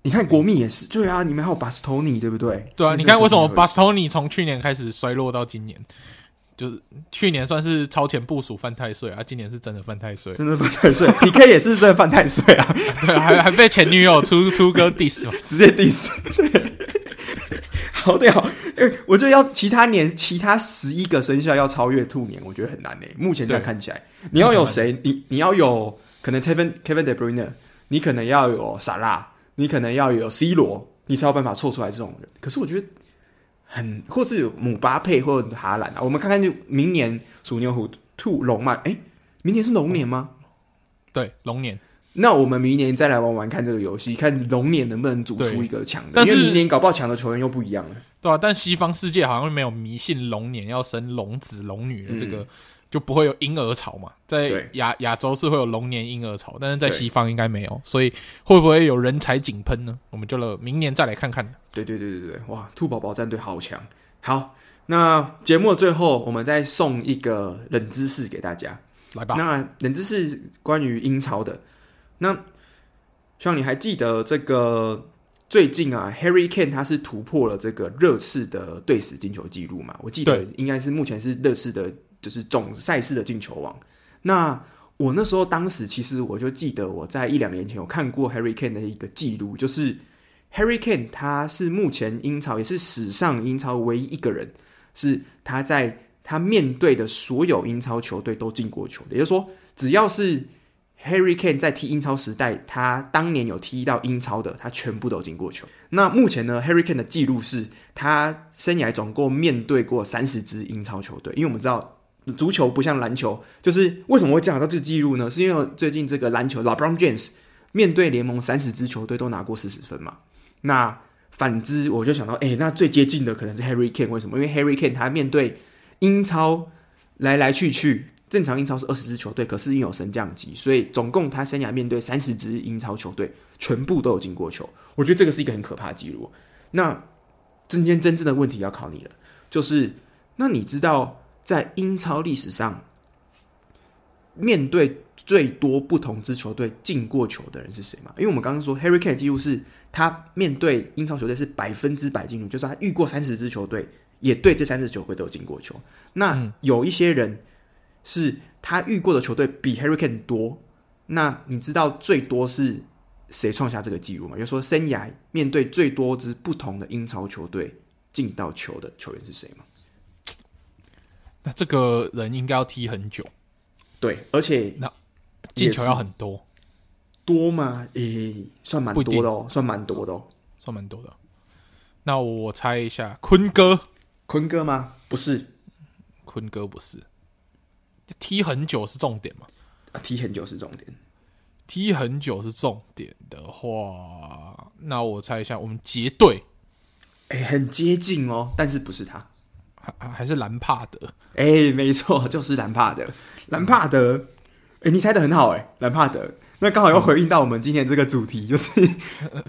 你看国米也是，对啊，你们还有巴斯托尼，对不对？对啊，你看为什么巴斯托尼从去年开始衰落到今年？就是去年算是超前部署犯太岁啊，今年是真的犯太岁，真的犯太岁。PK 也是真的犯太岁啊，对，还还被前女友出出歌 diss 嘛，直接 diss。对，好屌！哎、欸，我觉得要其他年其他十一个生肖要超越兔年，我觉得很难诶。目前这样看起来，你要有谁？你你要有可能 Kevin Kevin De Bruyne，你可能要有萨拉，你可能要有 C 罗，你才有办法凑出来这种人。可是我觉得。很，或是有姆巴佩或者哈兰啊，我们看看就明年鼠牛虎兔龙嘛，哎，明年是龙年吗？对，龙年。那我们明年再来玩玩看这个游戏，看龙年能不能组出一个强的。但是明年搞不好强的球员又不一样了，对啊，但西方世界好像没有迷信龙年要生龙子龙女的这个。嗯就不会有婴儿潮嘛，在亚亚洲是会有龙年婴儿潮，但是在西方应该没有，所以会不会有人才井喷呢？我们就了明年再来看看。对对对对对，哇，兔宝宝战队好强！好，那节目的最后，我们再送一个冷知识给大家，来吧。那冷知识关于英超的，那像你还记得这个最近啊，Harry Kane 他是突破了这个热刺的队史进球记录嘛？我记得应该是目前是热刺的。就是总赛事的进球王。那我那时候当时其实我就记得我在一两年前有看过 Harry Kane 的一个记录，就是 Harry Kane 他是目前英超也是史上英超唯一一个人，是他在他面对的所有英超球队都进过球的。也就是说，只要是 Harry Kane 在踢英超时代，他当年有踢到英超的，他全部都进过球。那目前呢，Harry Kane 的记录是他生涯总共面对过三十支英超球队，因为我们知道。足球不像篮球，就是为什么会讲到这个记录呢？是因为最近这个篮球老 Brown James 面对联盟三十支球队都拿过四十分嘛。那反之，我就想到，哎、那最接近的可能是 Harry Kane，为什么？因为 Harry Kane 他面对英超来来去去，正常英超是二十支球队，可是因有升降级，所以总共他生涯面对三十支英超球队，全部都有进过球。我觉得这个是一个很可怕的记录。那今天真正的问题要考你了，就是那你知道？在英超历史上，面对最多不同支球队进过球的人是谁吗？因为我们刚刚说 Harry Kane 几乎是他面对英超球队是百分之百进入，就是他遇过三十支球队，也对这三十支球队都有进过球。那有一些人是他遇过的球队比 Harry Kane 多，那你知道最多是谁创下这个记录吗？就说生涯面对最多支不同的英超球队进到球的球员是谁吗？那这个人应该要踢很久，对，而且那进球要很多，多吗？诶、欸，算蛮多的哦，算蛮多的哦，算蛮多的。那我猜一下，坤哥，坤哥吗？不是，坤哥不是，踢很久是重点吗？踢很久是重点，踢很久是重点的话，那我猜一下，我们结队，哎、欸，很接近哦，但是不是他，还还是兰帕德？哎、欸，没错，就是兰帕德，兰帕德，哎、欸，你猜的很好，哎，兰帕德。那刚好又回应到我们今天这个主题，就是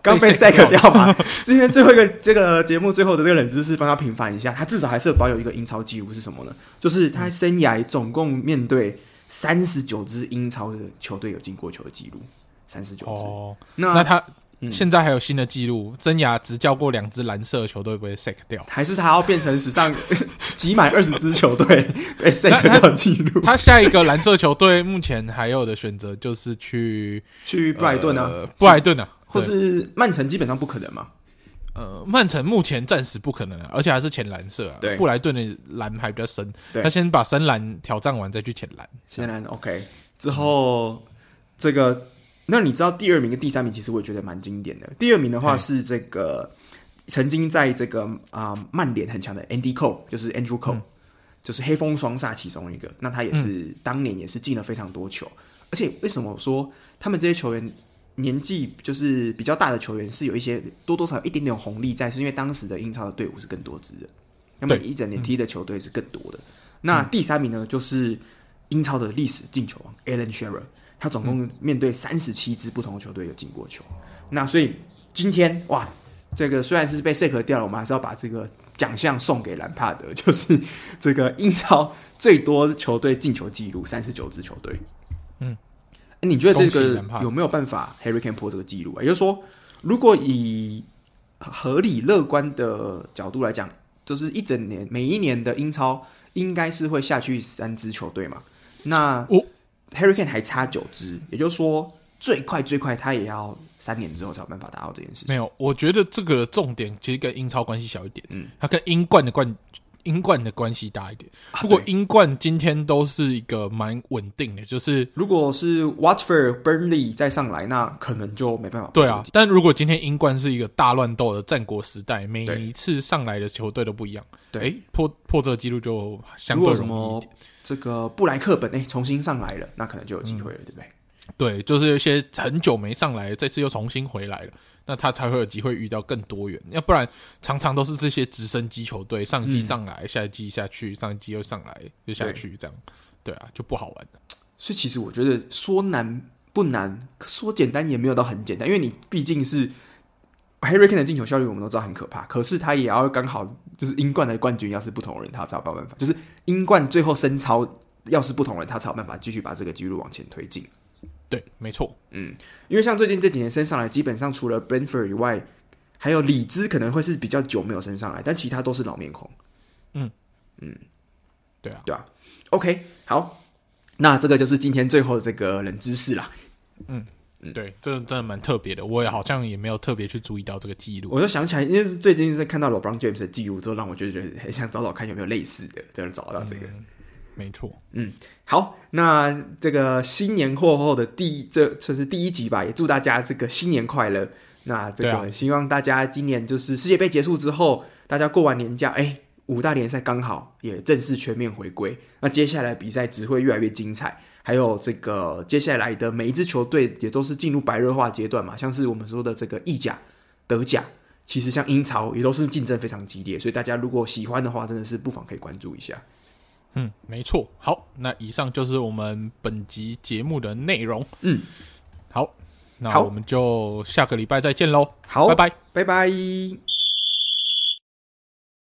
刚被 sack 掉嘛。今天最后一个这个节目最后的这个冷知识，帮他平反一下，他至少还是有保有一个英超纪录是什么呢？就是他生涯总共面对三十九支英超的球队有进过球的记录，三十九支。哦，那那他。现在还有新的记录，真牙执教过两支蓝色球队被 sack 掉，还是他要变成史上 集满二十支球队 被 sack 掉记录？他下一个蓝色球队目前还有的选择就是去去布莱顿啊，呃、布莱顿啊，或是曼城，基本上不可能嘛。呃，曼城目前暂时不可能啊，而且还是浅蓝色啊。对，布莱顿的蓝还比较深，他先把深蓝挑战完再去浅蓝。浅蓝 OK 之后、嗯、这个。那你知道第二名跟第三名，其实我也觉得蛮经典的。第二名的话是这个曾经在这个啊、呃、曼联很强的 Andy Cole，就是 Andrew Cole，、嗯、就是黑风双煞其中一个。那他也是、嗯、当年也是进了非常多球，而且为什么说他们这些球员年纪就是比较大的球员是有一些多多少一点点红利在，是因为当时的英超的队伍是更多支的，那么一整年踢的球队是更多的。那第三名呢，就是英超的历史进球王 Alan Shearer。他总共面对三十七支不同的球队有进过球，嗯，那所以今天哇，这个虽然是被 sack 掉了，我们还是要把这个奖项送给兰帕德，就是这个英超最多球队进球纪录三十九支球队。嗯，你觉得这个有没有办法 Harry Kane 破这个纪录啊？也就是说，如果以合理乐观的角度来讲，就是一整年每一年的英超应该是会下去三支球队嘛？那我。Harry Kane 还差九支，也就是说，最快最快他也要三年之后才有办法达到这件事情。没有，我觉得这个重点其实跟英超关系小一点，嗯，它跟英冠的冠英冠的关系大一点。如果英冠今天都是一个蛮稳定的，就是如果是 Watford、Burnley 再上来，那可能就没办法。对啊，但如果今天英冠是一个大乱斗的战国时代，每一次上来的球队都不一样，对，欸、破破这个记录就相对容易一点。这个布莱克本诶重新上来了，那可能就有机会了，嗯，对不对？对，就是有些很久没上来，这次又重新回来了，那他才会有机会遇到更多元。要不然常常都是这些直升机球队，上一季上来，嗯，下一季下去，上一季又上来又下去，这样对啊，就不好玩了。所以其实我觉得说难不难，说简单也没有到很简单，因为你毕竟是。Harry Kane 的进球效率我们都知道很可怕，可是他也要刚好就是英冠的冠军，要是不同人，他才有办法。就是英冠最后升超，要是不同人，他才有办法继续把这个纪录往前推进。对，没错，嗯，因为像最近这几年升上来，基本上除了 Brentford 以外，还有里兹可能会是比较久没有升上来，但其他都是老面孔。嗯嗯，对啊，对啊。OK，好，那这个就是今天最后的这个冷知识啦。嗯。对，这真的蛮特别的，我也好像也没有特别去注意到这个记录。我就想起来，因为是最近是看到 LeBron James 的记录之后，让我就觉得很想找找看有没有类似的，就能找到这个。嗯、没错，嗯，好，那这个新年过后的第一，这这是第一集吧，也祝大家这个新年快乐。那这个希望大家今年就是世界杯结束之后，大家过完年假，哎，五大联赛刚好也正式全面回归，那接下来比赛只会越来越精彩。还有这个接下来的每一支球队也都是进入白热化阶段嘛，像是我们说的这个意甲、德甲，其实像英超也都是竞争非常激烈，所以大家如果喜欢的话，真的是不妨可以关注一下。嗯，没错。好，那以上就是我们本集节目的内容。嗯，好，那我们就下个礼拜再见喽。好，拜拜，拜拜。